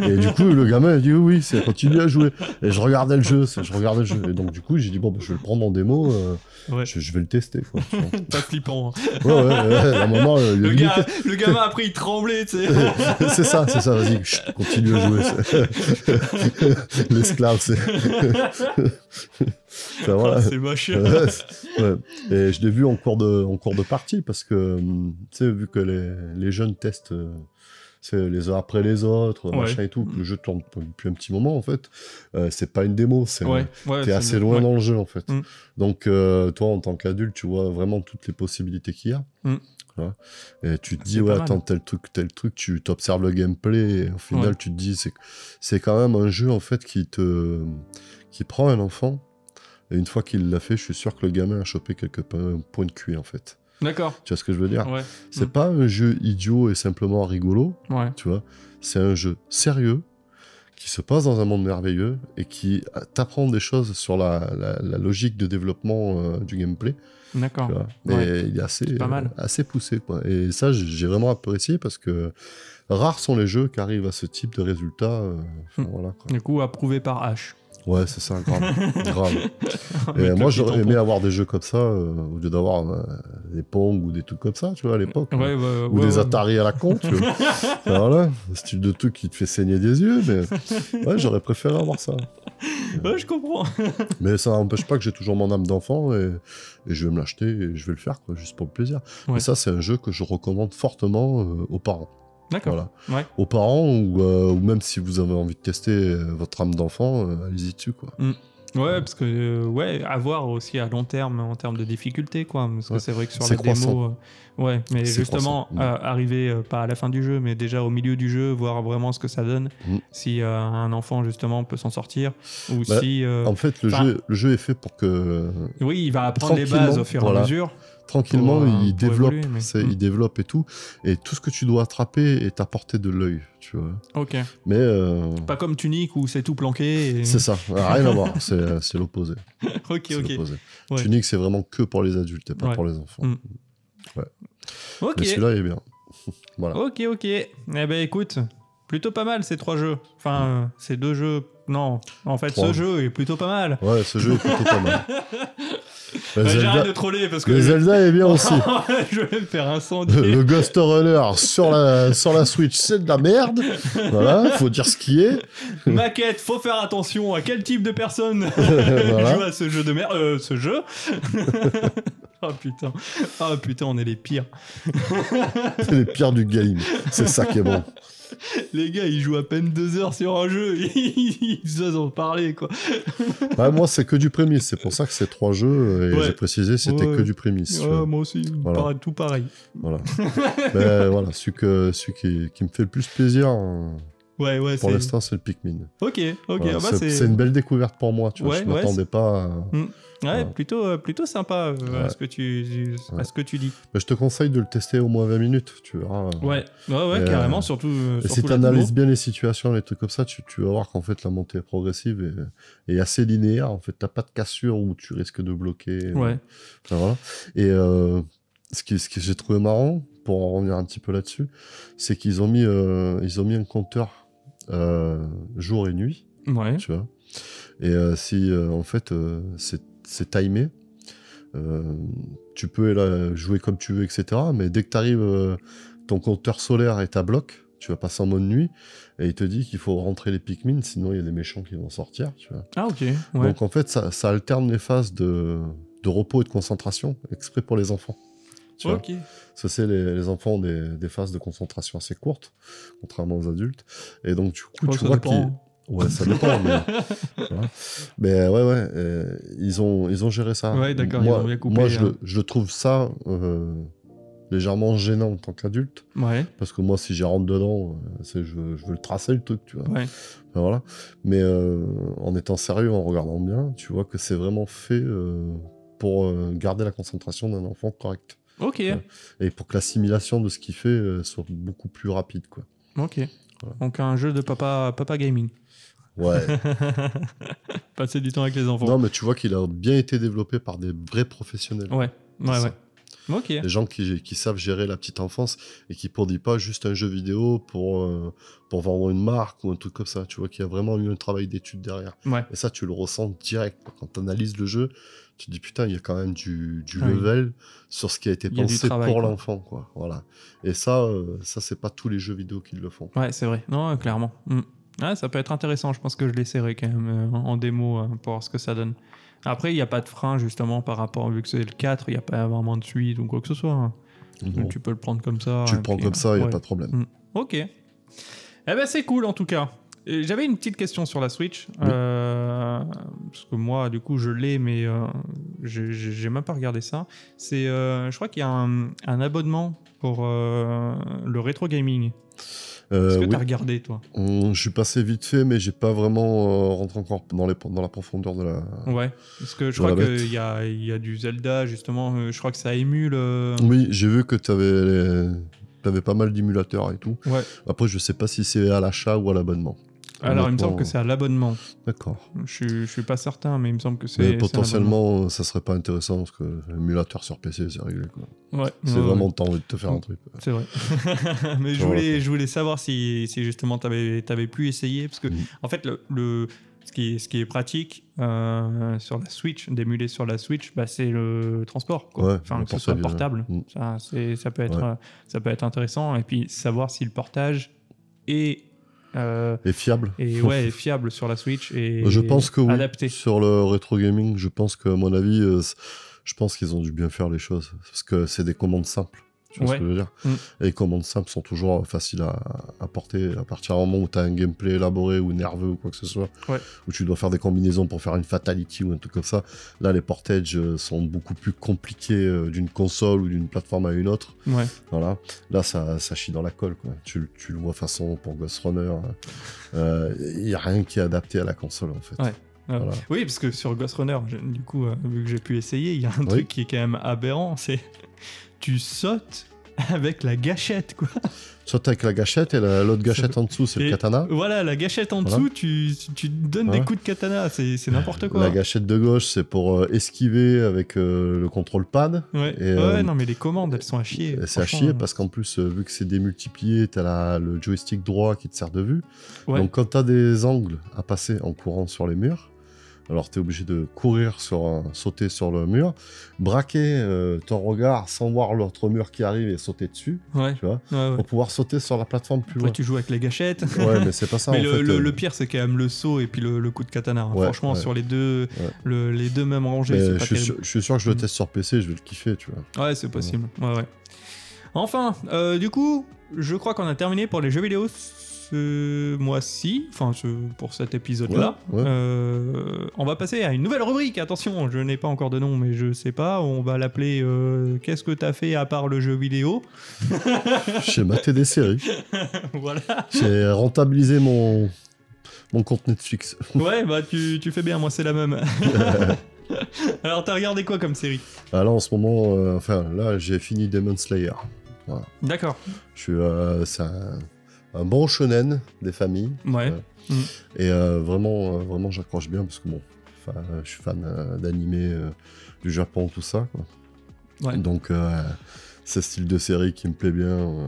et du coup le gamin a dit oui, oui, c'est continue à jouer et je regardais le jeu, je regardais le jeu et donc du coup j'ai dit bon bah, je vais le prendre en démo, euh, Ouais. je, je vais le tester quoi. tu vois. Pas flippant. hein. Ouais, ouais, ouais, euh, Le, limite- gars, le gamin après il tremblait, tu sais. c'est ça, c'est ça, vas-y, continue à jouer. L'esclave, c'est. Enfin, voilà. Ah, c'est moche. Ouais. Et je l'ai vu en cours de, en cours de partie parce que, hum, tu sais, vu que les, les jeunes testent euh, c'est les uns après les autres, Ouais. machin et tout, que le jeu tourne depuis un petit moment en fait, euh, c'est pas une démo, c'est Ouais, ouais. t'es c'est assez loin ouais. dans le jeu en fait. Mm. Donc euh, toi en tant qu'adulte, tu vois vraiment toutes les possibilités qu'il y a. Mm. Et tu te C'est dis ouais attends tel truc tel truc, tu t'observes le gameplay et au final Ouais. tu te dis c'est c'est quand même un jeu en fait qui te qui prend un enfant et une fois qu'il l'a fait, je suis sûr que le gamin a chopé quelques po- points de QI en fait. D'accord. Tu vois ce que je veux dire Ouais. C'est Mm. pas un jeu idiot et simplement rigolo, Ouais. tu vois. C'est un jeu sérieux qui se passe dans un monde merveilleux et qui t'apprend des choses sur la, la- la logique de développement euh, du gameplay. D'accord. Mais Ouais. il est assez, pas mal. euh, assez poussé. Quoi. Et ça, j'ai vraiment apprécié parce que rares sont les jeux qui arrivent à ce type de résultat. euh, Hmm. voilà, quoi. Du coup, approuvé par H. Ouais, c'est ça, grave. grave. Avec Et moi, j'aurais aimé avoir des jeux comme ça euh, au lieu d'avoir euh, des Pong ou des trucs comme ça, tu vois, à l'époque. Ouais, ouais, ou des. Atari à la con, tu vois. Enfin, voilà, ce type de truc qui te fait saigner des yeux, mais ouais, j'aurais préféré avoir ça. Ouais, je comprends. Mais ça n'empêche pas que j'ai toujours mon âme d'enfant et, et je vais me l'acheter et je vais le faire, quoi, juste pour le plaisir. Et ça, c'est un jeu que je recommande fortement euh, aux parents. D'accord. Voilà. Ouais. Aux parents ou, euh, ou même si vous avez envie de tester euh, votre âme d'enfant, euh, allez-y dessus, quoi. Ouais, parce que, euh, ouais, à voir aussi à long terme en termes de difficulté, quoi. Parce que Ouais. c'est vrai que sur la démo. ouais, mais justement. Mm. arriver pas à la fin du jeu, mais déjà au milieu du jeu, voir vraiment ce que ça donne. Mm. Si un enfant, justement, peut s'en sortir. Ou Bah, si. En fait, le, jeu, le jeu est fait pour que oui, il va apprendre les bases au fur et à mesure. Tranquillement, Pour, euh, il pour développe, évoluer, mais- c'est- Mm. il développe et tout, et tout ce que tu dois attraper est à portée de l'œil, tu vois. Ok. Mais euh, Pas comme Tunic où c'est tout planqué. et- c'est ça, rien à voir, c'est c'est l'opposé. ok. Ouais. Tunic, c'est vraiment que pour les adultes et pas Ouais. pour les enfants. Mm. Ok. Mais celui-là est bien. voilà. Ok, ok. Eh ben écoute, plutôt pas mal ces trois jeux. Enfin, euh, ces deux jeux. Non, en fait, ce jeu est plutôt pas mal. Ouais, ce jeu est plutôt pas mal. Bah, J'arrête de troller parce que. le Zelda est bien aussi. je vais me faire incendier. Le Ghost Runner sur la, sur la Switch, c'est de la merde. Voilà, faut dire ce qui est. Maquette, faut faire attention à quel type de personne Voilà. joue à ce jeu de merde. Euh, ce jeu. oh putain. Oh putain, on est les pires. C'est les pires du game. C'est ça qui est bon. Les gars, ils jouent à peine deux heures sur un jeu. Ils osent en parler, quoi. Ouais, moi, c'est que du prémisse. C'est pour ça que c'est trois jeux. Et Ouais. j'ai précisé, c'était Ouais. que du prémisse. Ouais, vois. moi aussi, Voilà. pareil, tout pareil. Voilà. Mais voilà, celui, que, celui qui, qui me fait le plus plaisir euh, Ouais, ouais, pour l'instant, c'est le Pikmin. Ok, ok. Voilà, ah bah, c'est une belle découverte pour moi. Tu vois. Ouais, je m'attendais pas. à- Ouais, plutôt, euh, plutôt sympa euh, à, Ouais. ce que tu, à ce que tu dis. Mais je te conseille de le tester au moins 20 minutes. Tu verras. Ouais, ouais, ouais, carrément, euh, surtout. euh, Et surtout si tu analyses bien les situations, les trucs comme ça, tu, tu vas voir qu'en fait la montée est progressive et, et assez linéaire. En fait, t'as pas de cassure où tu risques de bloquer. Ouais, Enfin, voilà. Et euh, ce, qui, ce que j'ai trouvé marrant, pour en revenir un petit peu là-dessus, c'est qu'ils ont mis, euh, ils ont mis un compteur euh, jour et nuit, ouais. tu vois. Et euh, si euh, en fait euh, c'est c'est timé, euh, tu peux là, jouer comme tu veux, etc. Mais dès que tu arrives, ton compteur solaire est à bloc, tu vas passer en mode nuit, et il te dit qu'il faut rentrer les Pikmin, sinon il y a des méchants qui vont sortir, tu vois. Ah, ok. Ouais. Donc en fait, ça, ça alterne les phases de, de repos et de concentration, exprès pour les enfants. Tu vois. Ça, c'est les, les enfants ont des, des phases de concentration assez courtes, contrairement aux adultes. Et donc, du coup, tu vois qu'ils. Ouais, ça dépend, mais. voilà. Mais ouais, ouais, euh, ils, ont, ils ont géré ça. Ouais, d'accord, ils Moi, ont bien coupé, moi je, hein. je trouve ça euh, légèrement gênant en tant qu'adulte, Ouais, parce que moi, si j'y rentre dedans, euh, je, veux- je veux le tracer, le truc, tu vois. ouais. Voilà. Mais euh, en étant sérieux, en regardant bien, tu vois que c'est vraiment fait euh, pour euh, garder la concentration d'un enfant correct. Ok, Ouais. Et pour que l'assimilation de ce qu'il fait euh, soit beaucoup plus rapide, quoi. ok. Donc un jeu de papa, papa gaming. Ouais. Passer du temps avec les enfants. non, mais tu vois qu'il a bien été développé par des vrais professionnels. Ouais, ouais, ouais. Ok. Des gens qui, qui savent gérer la petite enfance et qui produisent pas juste un jeu vidéo pour, euh, pour vendre une marque ou un truc comme ça. Tu vois qu'il y a vraiment eu un travail d'étude derrière. Ouais. Et ça, tu le ressens direct. Quand tu analyses le jeu, tu te dis putain, il y a quand même du, du Ah oui. level sur ce qui a été a pensé travail, pour l'enfant. quoi. Voilà. Et ça, euh, ça c'est pas tous les jeux vidéo qui le font. Ouais, c'est vrai. Non, clairement. Mm. Ouais, ça peut être intéressant. Je pense que je l'essaierai quand même euh, en démo euh, pour voir ce que ça donne. Après, il n'y a pas de frein justement par rapport, vu que c'est le 4, il n'y a pas vraiment de suite ou quoi que ce soit. hein. Bon, Donc, tu peux le prendre comme ça. tu le prends puis, comme ça, il n'y a pas de problème. Mm. Ok. Eh ben c'est cool en tout cas. J'avais une petite question sur la Switch. euh, parce que moi, du coup, je l'ai, mais euh, j'ai- même pas regardé ça. C'est, euh, je crois qu'il y a un, un abonnement pour le rétro gaming. Euh, Est-ce que oui. tu as regardé, toi? Hum, je suis passé vite fait, mais j'ai pas vraiment euh, rentré encore dans, les, dans la profondeur de la. Ouais. Parce que je crois qu'il y a, y a du Zelda, justement. euh, je crois que ça émule. euh, Oui, j'ai vu que tu avais, pas mal d'émulateurs et tout. Ouais. Après, je sais pas si c'est à l'achat ou à l'abonnement. Alors, il me semble que c'est à l'abonnement. D'accord. Je, je suis pas certain, mais il me semble que c'est. Potentiellement, ça serait pas intéressant parce que l'émulateur sur PC, c'est réglé. quoi. Ouais. C'est ouais, vraiment ouais. t'as envie de te faire un truc. C'est vrai. Mais je voulais, je voulais savoir si, si justement tu avais, pu essayer. Parce que, Mhm. en fait, le, le- ce, qui est, ce qui est pratique euh, sur la Switch, d'émuler sur la Switch, bah, c'est le transport. Quoi. Ouais, enfin, le que ce soit portable, Mhm. ça, ça, peut être, Ouais. euh, ça peut être intéressant. Et puis, savoir si le portage est, euh, Et fiable est, ouais, fiable sur la Switch et Je pense que oui. adapté. Sur le rétro gaming, je pense que, à mon avis, euh, je pense qu'ils ont dû bien faire les choses. Parce que c'est des commandes simples. Tu vois Ouais. ce que je veux dire Mm. Et les commandes simples sont toujours faciles à, à porter à partir du moment où tu as un gameplay élaboré ou nerveux ou quoi que ce soit. Ouais. Où tu dois faire des combinaisons pour faire une fatality ou un truc comme ça. Là, les portages euh, sont beaucoup plus compliqués euh, d'une console ou d'une plateforme à une autre. Ouais. Voilà. Là, ça, ça chie dans la colle. Quoi. Tu, tu le vois façon pour Ghost Runner. Il n'y a rien qui est adapté à la console en fait. Ouais. Euh, Voilà. Oui, parce que sur Ghost Runner, du coup, euh, vu que j'ai pu essayer, il y a un Oui. truc qui est quand même aberrant, c'est tu sautes avec la gâchette, quoi. Soit avec la gâchette et la- l'autre gâchette en dessous, c'est le katana. Voilà, la gâchette en Voilà. dessous, tu, tu donnes des coups de katana, c'est n'importe quoi. La gâchette de gauche, c'est pour euh, esquiver avec euh, le contrôle pad. Ouais, Et, ouais euh, non, mais les commandes, elles sont à chier. C'est à chier parce qu'en plus, euh, vu que c'est démultiplié, t'as le joystick droit qui te sert de vue. Ouais. Donc quand t'as des angles à passer en courant sur les murs, alors t'es obligé de courir sur un- sauter sur le mur, braquer euh, ton regard sans voir l'autre mur qui arrive et sauter dessus, Ouais, tu vois, ouais, ouais. pour pouvoir sauter sur la plateforme plus Après, loin. tu joues avec les gâchettes. Ouais, mais c'est pas ça mais en le, fait. le- euh, le pire, c'est quand même le saut et puis le, le coup de katana. hein. Franchement, sur les deux, le- les deux mêmes rangées, je, suis sûr, je suis sûr que je le Mm. teste sur PC, je vais le kiffer, tu vois. Ouais, c'est possible. Ouais, ouais. Enfin, euh, du coup, je crois qu'on a terminé pour les jeux vidéo ce mois-ci, enfin ce- pour cet épisode-là. Ouais, ouais. Euh, on va passer à une nouvelle rubrique. Attention, je n'ai pas encore de nom, mais je sais pas. On va l'appeler euh, Qu'est-ce que t'as fait à part le jeu vidéo? J'ai maté des séries. Voilà. J'ai rentabilisé mon, mon compte Netflix. Ouais, bah tu, tu fais bien, moi c'est la même. Alors, t'as regardé quoi comme série? Ah, là, en ce moment, euh, enfin, là, j'ai fini Demon Slayer. D'accord. Je suis, euh, c'est un, un bon shonen des familles. Ouais. Ouais. Et euh, vraiment, euh, vraiment, j'accroche bien parce que bon, euh, je suis fan euh, d'animé euh, du Japon, tout ça. Quoi. Ouais. Donc, euh, c'est ce style de série qui me plaît bien. euh,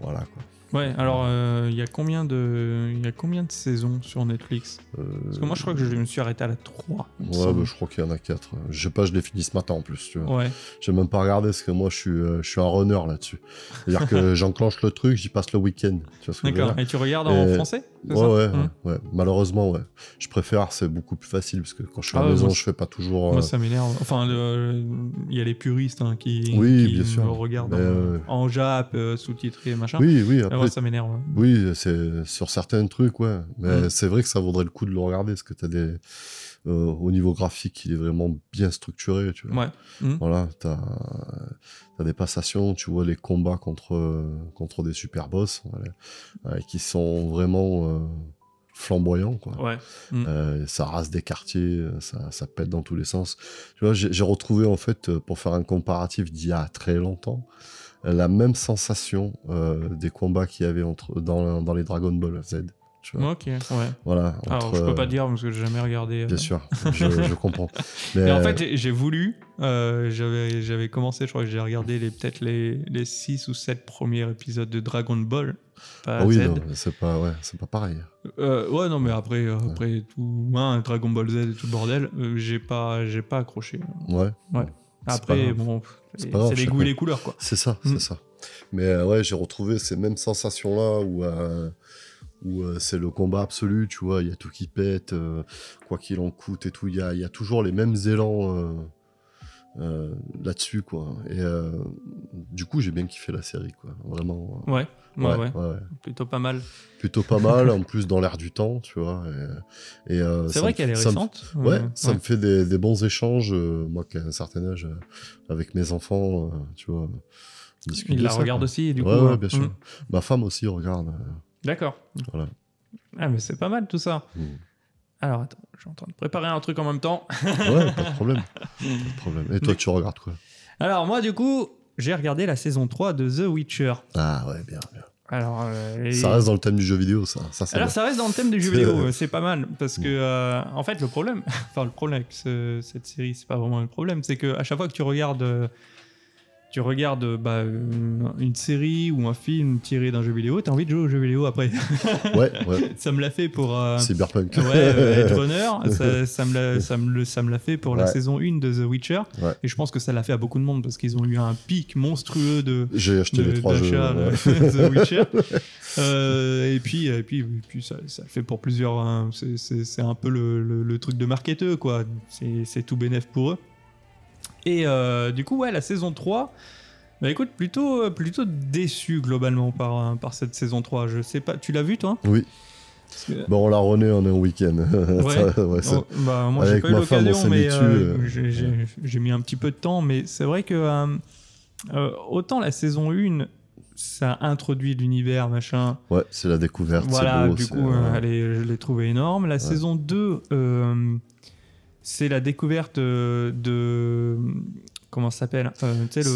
voilà, quoi. Ouais, alors euh, il y a combien de il y a combien de saisons sur Netflix? Euh, Parce que moi je crois que je me suis arrêté à la 3. il me Ouais, bah, je crois qu'il y en a 4. Je sais pas, je l'ai fini ce matin en plus, tu vois. Ouais. J'ai même pas regardé parce que moi, je suis, euh, je suis un runner là-dessus. C'est-à-dire que j'enclenche le truc, j'y passe le week-end. D'accord. Et tu regardes en français Ouais, ça ouais, ouais. Malheureusement, ouais. Je préfère, c'est beaucoup plus facile parce que quand je suis à Ah la maison, moi, je fais pas toujours. Moi euh, ça m'énerve. Enfin, il y a les puristes hein, qui, Oui, qui bien sûr. me regardent Mais, en, en Jap, sous-titré, machin. Oui, oui, Et après, moi ça m'énerve. oui, c'est sur certains trucs, ouais. Mais c'est vrai que ça vaudrait le coup de le regarder parce que t'as des. euh, au niveau graphique, il est vraiment bien structuré, tu vois. Ouais. Hum. Voilà, t'as as des passations, tu vois les combats contre, contre des super boss voilà, euh, qui sont vraiment euh, flamboyants, quoi. Ouais. Euh, ça rase des quartiers, ça, ça pète dans tous les sens. Tu vois, j'ai retrouvé en fait, pour faire un comparatif d'il y a très longtemps, la même sensation euh, des combats qu'il y avait entre, dans, dans les Dragon Ball Z. Tu vois. Ok, ouais. Voilà. Alors, entre, je peux pas euh, dire parce que j'ai jamais regardé. euh. Bien sûr, je, je comprends. Mais, en euh, fait, j'ai- j'ai voulu, euh, j'avais commencé, je crois que j'ai regardé les- peut-être les, les 6 ou 7 premiers épisodes de Dragon Ball. Pas ah oui, c'est pas, ouais, pas pareil. Euh, ouais, non, mais après, euh, après tout, hein, Dragon Ball Z et tout le bordel, euh, j'ai pas, pas accroché. Ouais. Ouais. Après, bon, C'est les goûts et les couleurs, quoi. C'est ça, Mm. c'est ça. Mais euh, ouais, j'ai retrouvé ces mêmes sensations-là où, euh, où euh, c'est le combat absolu, tu vois, il y a tout qui pète, quoi qu'il en coûte et tout. Il y a, il y a toujours les mêmes élans euh, là-dessus, quoi. Et euh, du coup, j'ai bien kiffé la série, quoi. Vraiment. euh, Ouais, ouais, ouais, plutôt pas mal. Plutôt pas mal, en plus dans l'air du temps, tu vois. Et, et, euh, C'est vrai qu'elle est me- récente. Ouais, ça me fait des, des bons échanges, moi qui ai un certain âge, avec mes enfants, tu vois. Il la ça, regarde quoi. aussi, du coup. ouais, euh, bien sûr. mm. Ma femme aussi regarde. D'accord. Voilà. Ah, mais c'est pas mal tout ça. Mm. Alors, attends, je suis en train de préparer un truc en même temps. Ouais, pas de problème. Pas de problème. Et toi, tu regardes quoi? Alors, moi, du coup, j'ai regardé la saison 3 de The Witcher. Ah ouais, bien, bien. Alors, euh, et- Ça reste dans le thème du jeu vidéo, ça. Alors bien. ça reste dans le thème du jeu vidéo, c'est pas mal parce que euh, en fait le problème, enfin le problème avec ce- cette série, c'est pas vraiment un problème, c'est que à chaque fois que tu regardes, euh, tu regardes bah, une, série ou un film tiré d'un jeu vidéo, t'as envie de jouer au jeu vidéo après. Ouais, ouais. ça me l'a fait pour euh, Cyberpunk. ouais, euh, Runner, ça, ça me l'a- ça me le- ça me l'a fait pour la saison 1 de The Witcher, Ouais. et je pense que ça l'a fait à beaucoup de monde parce qu'ils ont eu un pic monstrueux de J'ai acheté de- les trois jeux. de The Witcher. Euh, et puis, et puis, et puis ça, ça le fait pour plusieurs. hein. C'est- un peu le, le- le truc de marketeux, quoi. C'est c'est tout bénef pour eux. Et euh, du coup, ouais, la saison 3. Bah écoute, plutôt, euh, plutôt déçu globalement par, euh, par cette saison 3. Je sais pas, tu l'as vu toi? Oui. Que- Bon, on l'a rené en un week-end. Ouais. Ça, ouais, ça- Oh, bah, moi, j'ai pas eu l'occasion, mais euh, euh, j'ai- mis un petit peu de temps. Mais c'est vrai que autant la saison 1, ça introduit l'univers, machin. ouais, c'est la découverte. Voilà, beau, du coup, euh, elle est- je l'ai trouvé énorme. La saison 2, euh, c'est la découverte euh, de. Comment ça s'appelle Euh, Tu sais,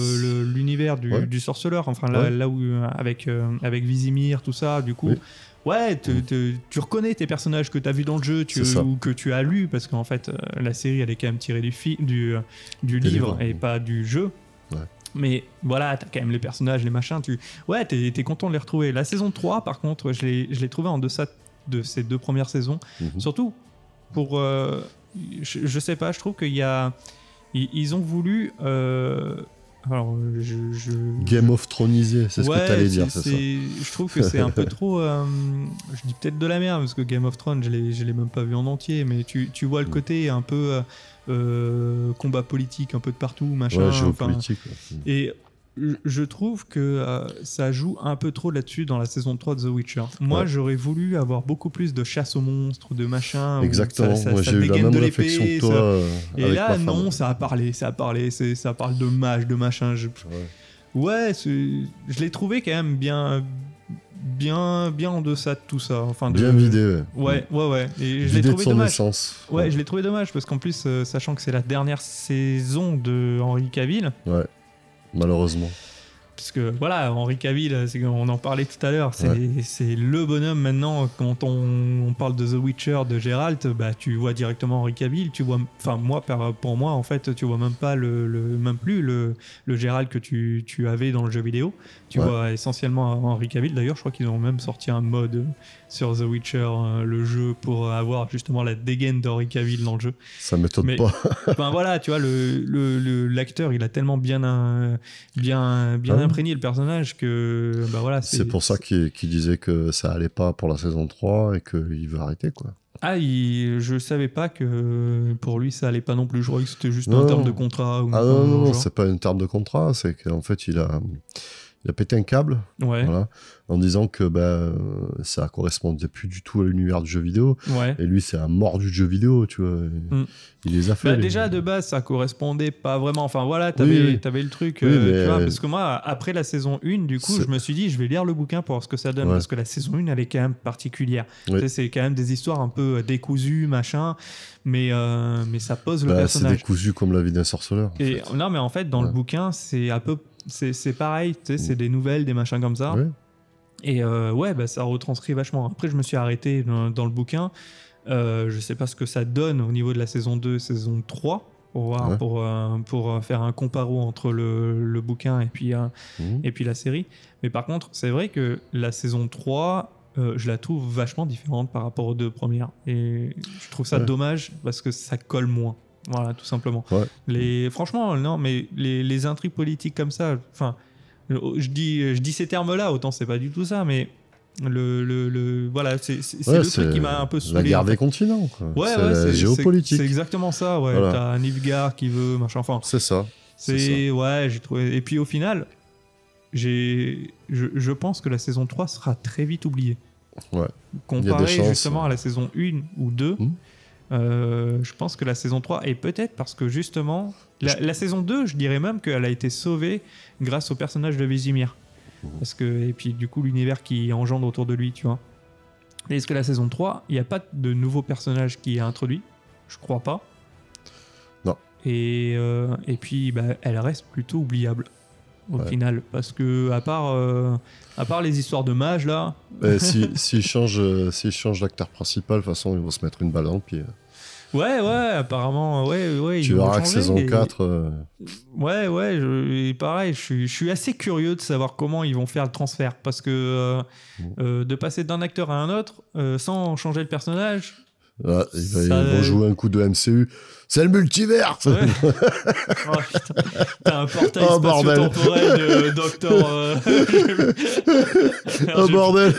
l'univers du, Ouais. du sorceleur, enfin là, Ouais. là où. euh, Avec, euh, avec Vizimir, tout ça, du coup. Oui. Ouais, te- te- tu reconnais tes personnages que tu as vus dans le jeu tu, ou que tu as lu, parce qu'en fait, la série, elle est quand même tirée du, du, du livre et pas du jeu. Ouais. Mais voilà, t'as quand même les personnages, les machins. Tu... Ouais, t'es es content de les retrouver. La saison 3, par contre, je l'ai trouvé en deçà de ces deux premières saisons. Mhm. Surtout pour. euh, je, je sais pas, je trouve qu'il y a. Ils, ont voulu. euh, alors, je. je- Game of Thronisé, c'est ce que tu allais c'est- dire, c'est ça. Je trouve que c'est un peu trop. euh, je dis peut-être de la merde parce que Game of Thrones, je l'ai je l'ai même pas vu en entier, mais tu, tu vois le Mm. côté un peu euh, combat politique un peu de partout, machin. Ouais, enfin, géopolitique. ouais. et je- trouve que euh, ça joue un peu trop là-dessus dans la saison 3 de The Witcher. Moi, Ouais. j'aurais voulu avoir beaucoup plus de chasse aux monstres, de machin. Exactement. ça- ça- Moi, j'ai eu la même réflexion que toi. ça- euh, Et avec là, non, ça a parlé, ça a parlé, ça parle de mage, de machin. Je, Ouais. je l'ai trouvé quand même bien, bien, bien en deçà de tout ça. Enfin, de- Bien vidé, ouais. Ouais, ouais, ouais. Et je l'ai Vidé de dommage. essence. Ouais, je l'ai trouvé dommage parce qu'en plus, euh, sachant que c'est la dernière saison de Henry Cavill, Ouais. Malheureusement. Parce que voilà, Henri Cavill, on en parlait tout à l'heure, c'est le bonhomme maintenant. Quand on, on parle de The Witcher, de Geralt, bah, tu vois directement Henri Cavill. Tu vois, enfin moi, pour moi, en fait, tu vois même pas le, le- même plus le, le Geralt que tu, tu avais dans le jeu vidéo. Tu Ouais. vois essentiellement Henri Cavill. D'ailleurs, je crois qu'ils ont même sorti un mode sur The Witcher, euh, le jeu, pour avoir justement la dégaine d'Henri Cavill dans le jeu. Ça m'étonne Mais- pas. Enfin voilà, tu vois, le, le- le- l'acteur, il a tellement bien, euh, bien, bien Ah. imprégné le personnage que, bah voilà. C'est pour ça qu'il disait que ça allait pas pour la saison 3 et qu'il veut arrêter, quoi. Ah, il- je savais pas que pour lui ça allait pas non plus. Je croyais que c'était juste Non. en termes de contrat. Ou Ah non, non, non, c'est pas une terme de contrat, c'est qu'en fait, il a, il a pété un câble, Ouais, voilà, en disant que bah, euh, ça correspondait plus du tout à l'univers du jeu vidéo. ouais. Et lui, c'est un mort du jeu vidéo, tu vois. Mm. Il les a fait. Bah, les- déjà de base ça correspondait pas vraiment. Enfin voilà, t'avais, Oui, oui. t'avais le truc. Oui, euh, tu vois, parce que moi après la saison 1, du coup, C'est- je me suis dit je vais lire le bouquin pour voir ce que ça donne. Ouais. Parce que la saison 1 elle est quand même particulière. Oui. Tu sais, C'est quand même des histoires un peu décousues, machin. Mais, euh, mais ça pose le Bah, c'est personnage. décousu comme la vie d'un sorceleur. Et fait. non, mais en fait, dans le bouquin, c'est un peu c'est c'est pareil, tu sais, c'est des nouvelles, des machins comme ça. Ouais. Et euh, ouais, bah, ça retranscrit vachement. Après, je me suis arrêté dans, dans le bouquin. Euh, je sais pas ce que ça donne au niveau de la saison 2, saison 3, pour, voir, Ouais. pour, euh, pour euh, faire un comparo entre le, le bouquin et puis, euh, Mhm. et puis la série. Mais par contre, c'est vrai que la saison 3, euh, je la trouve vachement différente par rapport aux deux premières. Et je trouve ça Ouais. dommage parce que ça colle moins. Voilà, tout simplement. Ouais. Les, franchement, non, mais les, les intrigues politiques comme ça, enfin, je dis, je dis ces termes-là, autant c'est pas du tout ça, mais le, le, le- voilà, c'est Ouais, le truc qui m'a un peu La saoulé. guerre en fait. des continents, quoi. Ouais, c'est ouais, la c'est- géopolitique. C'est exactement ça, ouais. Voilà. T'as Nilfgaard qui veut, machin, enfin, C'est ça. C'est ouais, j'ai trouvé. Et puis au final, j'ai, je, je pense que la saison 3 sera très vite oubliée. Ouais. Comparé justement à la saison 1 ou 2, Hmm. Euh, je pense que la saison 3 et peut-être parce que justement la, la saison 2, je dirais même qu'elle a été sauvée grâce au personnage de Vésimir. Hmm. Parce que et puis du coup l'univers qui engendre autour de lui, tu vois. Est-ce que la saison 3, il n'y a pas de nouveau personnage qui est introduit? Je crois pas. Non. Et, euh, et puis, bah, elle reste plutôt oubliable au Ouais. final. Parce que, à part, euh, à part les histoires de mages, là. Si, s'ils changent, euh, s'ils changent l'acteur principal, de toute façon, ils vont se mettre une balle dans le pied. Ouais, ouais, apparemment, ouais, ouais. tu verras que saison et- 4, euh, Ouais, ouais, je- et pareil, je suis, je suis assez curieux de savoir comment ils vont faire le transfert. Parce que euh, Mm. euh, de passer d'un acteur à un autre sans changer le personnage. ah, va- Ça- ils vont jouer un coup de MCU. C'est le multivers Ouais. oh, t'as un portail Oh, spatio-temporel de Doctor. euh, Oh bordel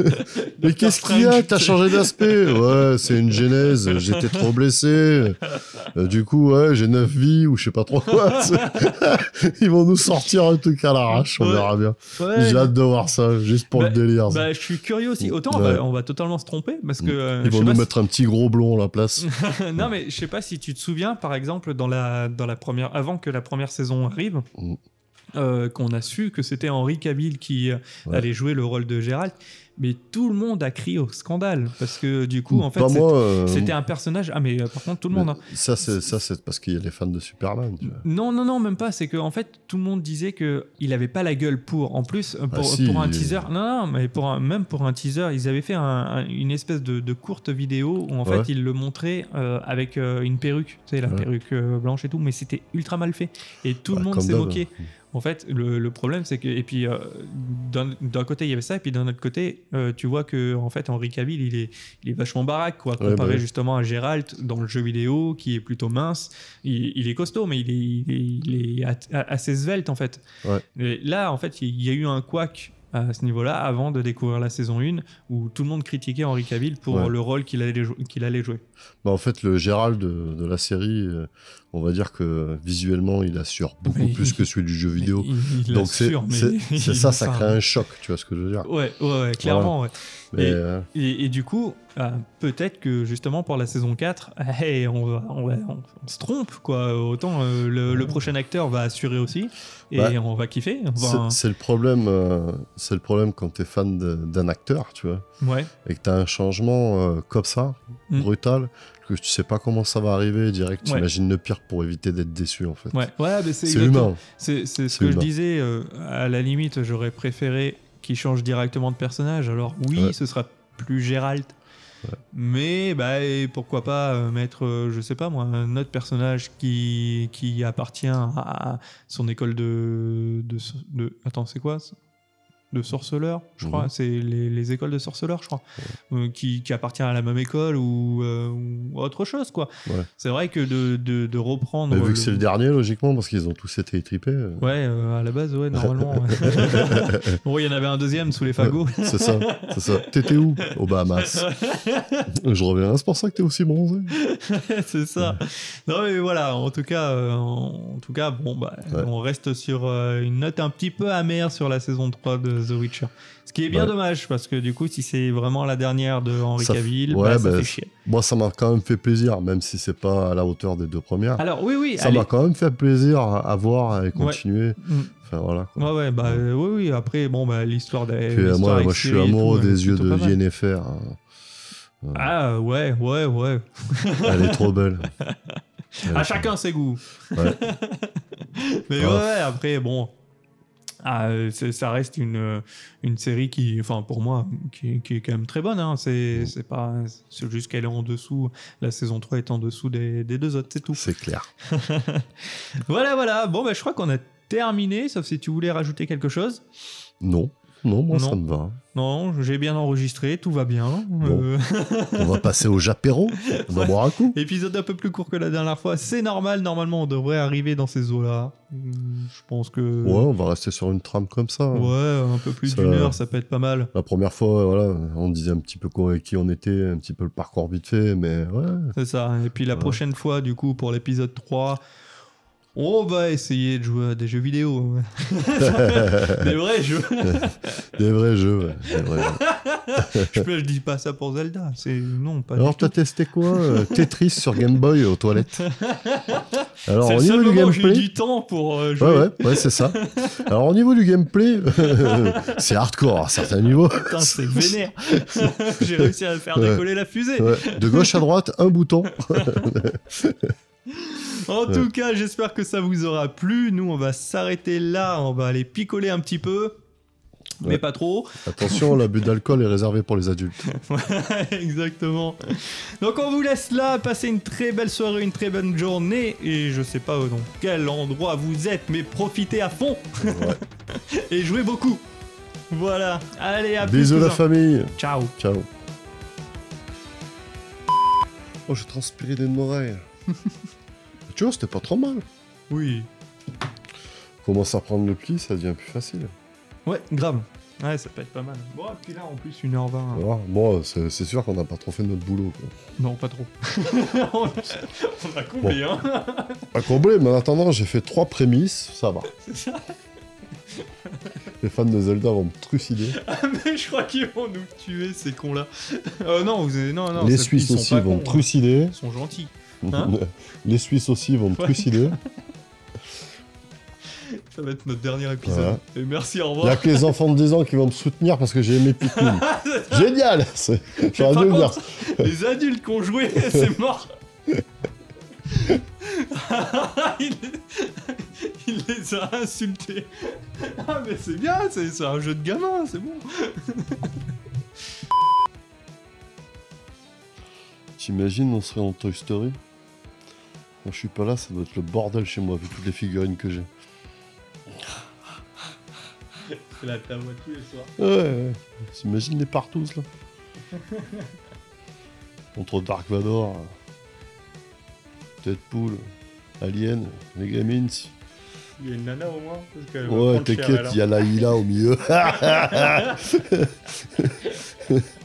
Mais qu'est-ce qu'il y a? T'as changé d'aspect Ouais, c'est une genèse. J'étais trop blessé. Euh, du coup, ouais, j'ai 9 vies ou je sais pas trop quoi. Ils vont nous sortir un truc à l'arrache, on Ouais. verra bien. Ouais, J'ai hâte de voir ça, juste pour Bah, le délire. ça. Bah, je suis curieux aussi. Autant on, va, on va totalement se tromper parce que. euh, Ils vont nous mettre un petit gros blond à la place. non, mais je sais pas si tu te souviens, par exemple, avant que la première saison arrive, Mm. Euh, qu'on a su que c'était Henri Cavill qui euh, Ouais. allait jouer le rôle de Gérald, mais tout le monde a crié au scandale parce que du coup, en fait, moi. euh, c'était un personnage. Ah, mais par contre, tout le monde. hein. Ça, c'est ça, c'est parce qu'il y a les fans de Superman. tu vois. Non, non, non, même pas. C'est que en fait, tout le monde disait que il avait pas la gueule pour. En plus, pour, Ah, si, pour un il- teaser. Non, non, mais pour un- même pour un teaser, ils avaient fait un- un- une espèce de, de courte vidéo où en Ouais. fait, ils le montraient avec une perruque, tu sais, la Ouais. perruque blanche et tout, mais c'était ultra mal fait. Et tout le Bah, monde s'est moqué. En fait, le, le problème, c'est que. Et puis, euh, d'un côté, il y avait ça, et puis d'un autre côté, euh, tu vois que, en fait, Henri Cavill, il est, il est vachement baraque, quoi, Ouais, comparé bah oui. justement à Gérald dans le jeu vidéo, qui est plutôt mince. Il, il est costaud, mais il est, il est, il est a- a- assez svelte, en fait. Ouais. Là, en fait, il y a eu un couac à ce niveau-là avant de découvrir la saison 1 où tout le monde critiquait Henri Cavill pour Ouais. le rôle qu'il allait, jou- qu'il allait jouer. Bah, en fait, le Gérald de, de la série, euh, on va dire que visuellement, il assure beaucoup Mais plus il- que celui du jeu vidéo. Il, il Donc c'est ça, ça crée un choc, tu vois ce que je veux dire. Ouais, ouais, ouais, clairement, ouais. Et- euh, Et, et du coup, euh, peut-être que justement pour la saison 4, hey, on, va- on, va- on- on se trompe, quoi. Autant euh, le, le prochain acteur va assurer aussi et on va kiffer. c'est Enfin, c'est le problème, c'est le problème quand t'es fan d'un acteur, tu vois, ouais. et que t'as un changement euh, comme ça, Mm. brutal, que tu sais pas comment ça va arriver, direct, Ouais. t'imagines le pire pour éviter d'être déçu, en fait. Ouais, ouais, mais c'est humain. C'est ce que je disais. euh, à la limite, j'aurais préféré qu'il change directement de personnage. Alors oui, Ouais. ce sera plus Gérald. Mais bah, et pourquoi pas euh, mettre, euh, je sais pas moi, un autre personnage qui, qui appartient à son école de. de, de- attends, c'est quoi ça? De sorceleurs, je crois. Mhm. C'est les, les écoles de sorceleurs, je crois. Euh, qui, qui appartient à la même école ou, euh, ou autre chose, quoi. Ouais. C'est vrai que de, de, de reprendre. Mais vu le- que c'est le dernier, logiquement, parce qu'ils ont tous été étripés, euh, Ouais, euh, à la base, ouais, normalement. ouais. bon, il y en avait un deuxième sous les fagots. c'est ça, c'est ça. T'étais où Au Bahamas? je reviens, c'est pour ça que t'es aussi bronzé. c'est ça. Non, mais voilà, en tout cas, euh, en, en tout cas bon, bah, Ouais. on reste sur une note un petit peu amère sur la saison 3 de The Witcher. Ce qui est bien Ouais. dommage, parce que du coup, si c'est vraiment la dernière de Henry Ça f- Cavill, ouais, bah, ça bah, fait chier. Moi, ça m'a quand même fait plaisir, même si c'est pas à la hauteur des deux premières. Alors, oui, oui, ça m'a quand même fait plaisir à, voir et continuer. Mm. Enfin, voilà. quoi. Ouais, ouais, bah, euh, oui, oui, après, bon, bah, l'histoire des. Puis, euh, moi, moi, je suis amoureux tout, des yeux de. Yennefer. hein. Ah, ouais, ouais, ouais. Elle est trop belle. Elle À chacun ses goûts. Ouais. Mais Ouais. ouais, après, bon, Ah, euh, ça reste une, euh, une série qui, enfin pour moi, qui, qui est quand même très bonne. Hein. C'est pas, c'est juste qu'elle est en dessous. La saison 3 est en dessous des, des deux autres, c'est tout. C'est clair. Voilà, voilà. Bon, bah, je crois qu'on a terminé, sauf si tu voulais rajouter quelque chose. Non, non, moi Non. ça me va. Non, j'ai bien enregistré, tout va bien. Bon. Euh, On va passer au Japéro. On va boire un coup. épisode un peu plus court que la dernière fois, c'est normal. Normalement, on devrait arriver dans ces eaux-là. Je pense que. Ouais, on va rester sur une trame comme ça. Ouais, un peu plus d'une heure, ça peut être pas mal. La première fois, voilà, on disait un petit peu qui on était, un petit peu le parcours vite fait, mais ouais. C'est ça. Et puis la Ouais. prochaine fois, du coup, pour l'épisode 3, on va essayer de jouer à des jeux vidéo. des vrais jeux. Des vrais jeux, ouais. des vrais jeux. je, peux- je dis pas ça pour Zelda. C'est non, pas Alors, t'as testé quoi euh, Tetris sur Game Boy aux toilettes. Alors, C'est au le seul niveau du moment où j'ai eu gameplay. du temps pour euh, jouer. Ouais, ouais, ouais, c'est ça. Alors, au niveau du gameplay, c'est hardcore à certains niveaux. Putain, c'est vénère. j'ai réussi à faire Ouais. décoller la fusée. Ouais. De gauche à droite, un bouton. En tout cas, j'espère que ça vous aura plu. Nous, on va s'arrêter là. On va aller picoler un petit peu. Mais Ouais. pas trop. Attention, l'abus d'alcool est réservé pour les adultes. Exactement. Donc on vous laisse là, passer une très belle soirée, une très bonne journée. Et je sais pas dans quel endroit vous êtes, mais profitez à fond Ouais. et jouez beaucoup. Voilà. Allez, à plus. Bisous la cousins. famille. Ciao. Ciao. Oh, j'ai transpiré d'une oreille. tu vois, c'était pas trop mal. Oui. Commence à prendre le pli, ça devient plus facile. Ouais, grave. Ouais, ça peut être pas mal. Bon, et puis là, en plus, 1h20. Voilà. Bon, c'est c'est sûr qu'on n'a pas trop fait notre boulot. Quoi. Non, pas trop. on, a, comblé, hein. Pas comblé, mais en attendant, j'ai fait trois prémices, ça va. C'est ça. Les fans de Zelda vont me trucider. Ah, mais je crois qu'ils vont nous tuer, ces cons-là. Euh, non, vous avez... non, non. Les ça- Suisses sont aussi pas vont me cons, hein. trucider. Ils sont gentils. Hein Les Suisses aussi vont me trucider. Ça va être notre dernier épisode. Voilà. Et merci, au Il n'y revoir. a que les enfants de 10 ans qui vont me soutenir parce que j'ai aimé Pikmin. Génial C'est- J'aurais Par dû le dire. contre, les adultes qui ont joué, c'est mort. il, il les a insultés. Ah mais c'est bien, c'est c'est un jeu de gamin, c'est bon. T'imagines, on serait en Toy Story? Quand je suis pas là, ça doit être le bordel chez moi, vu toutes les figurines que j'ai. C'est la ta voix tous les soirs. Ouais, ouais. T'imagines les partous, là Contre Dark Vador, Deadpool, Alien, les Gremlins. Il y a une nana au moins parce Ouais, t'inquiète, il y a la Ila au milieu.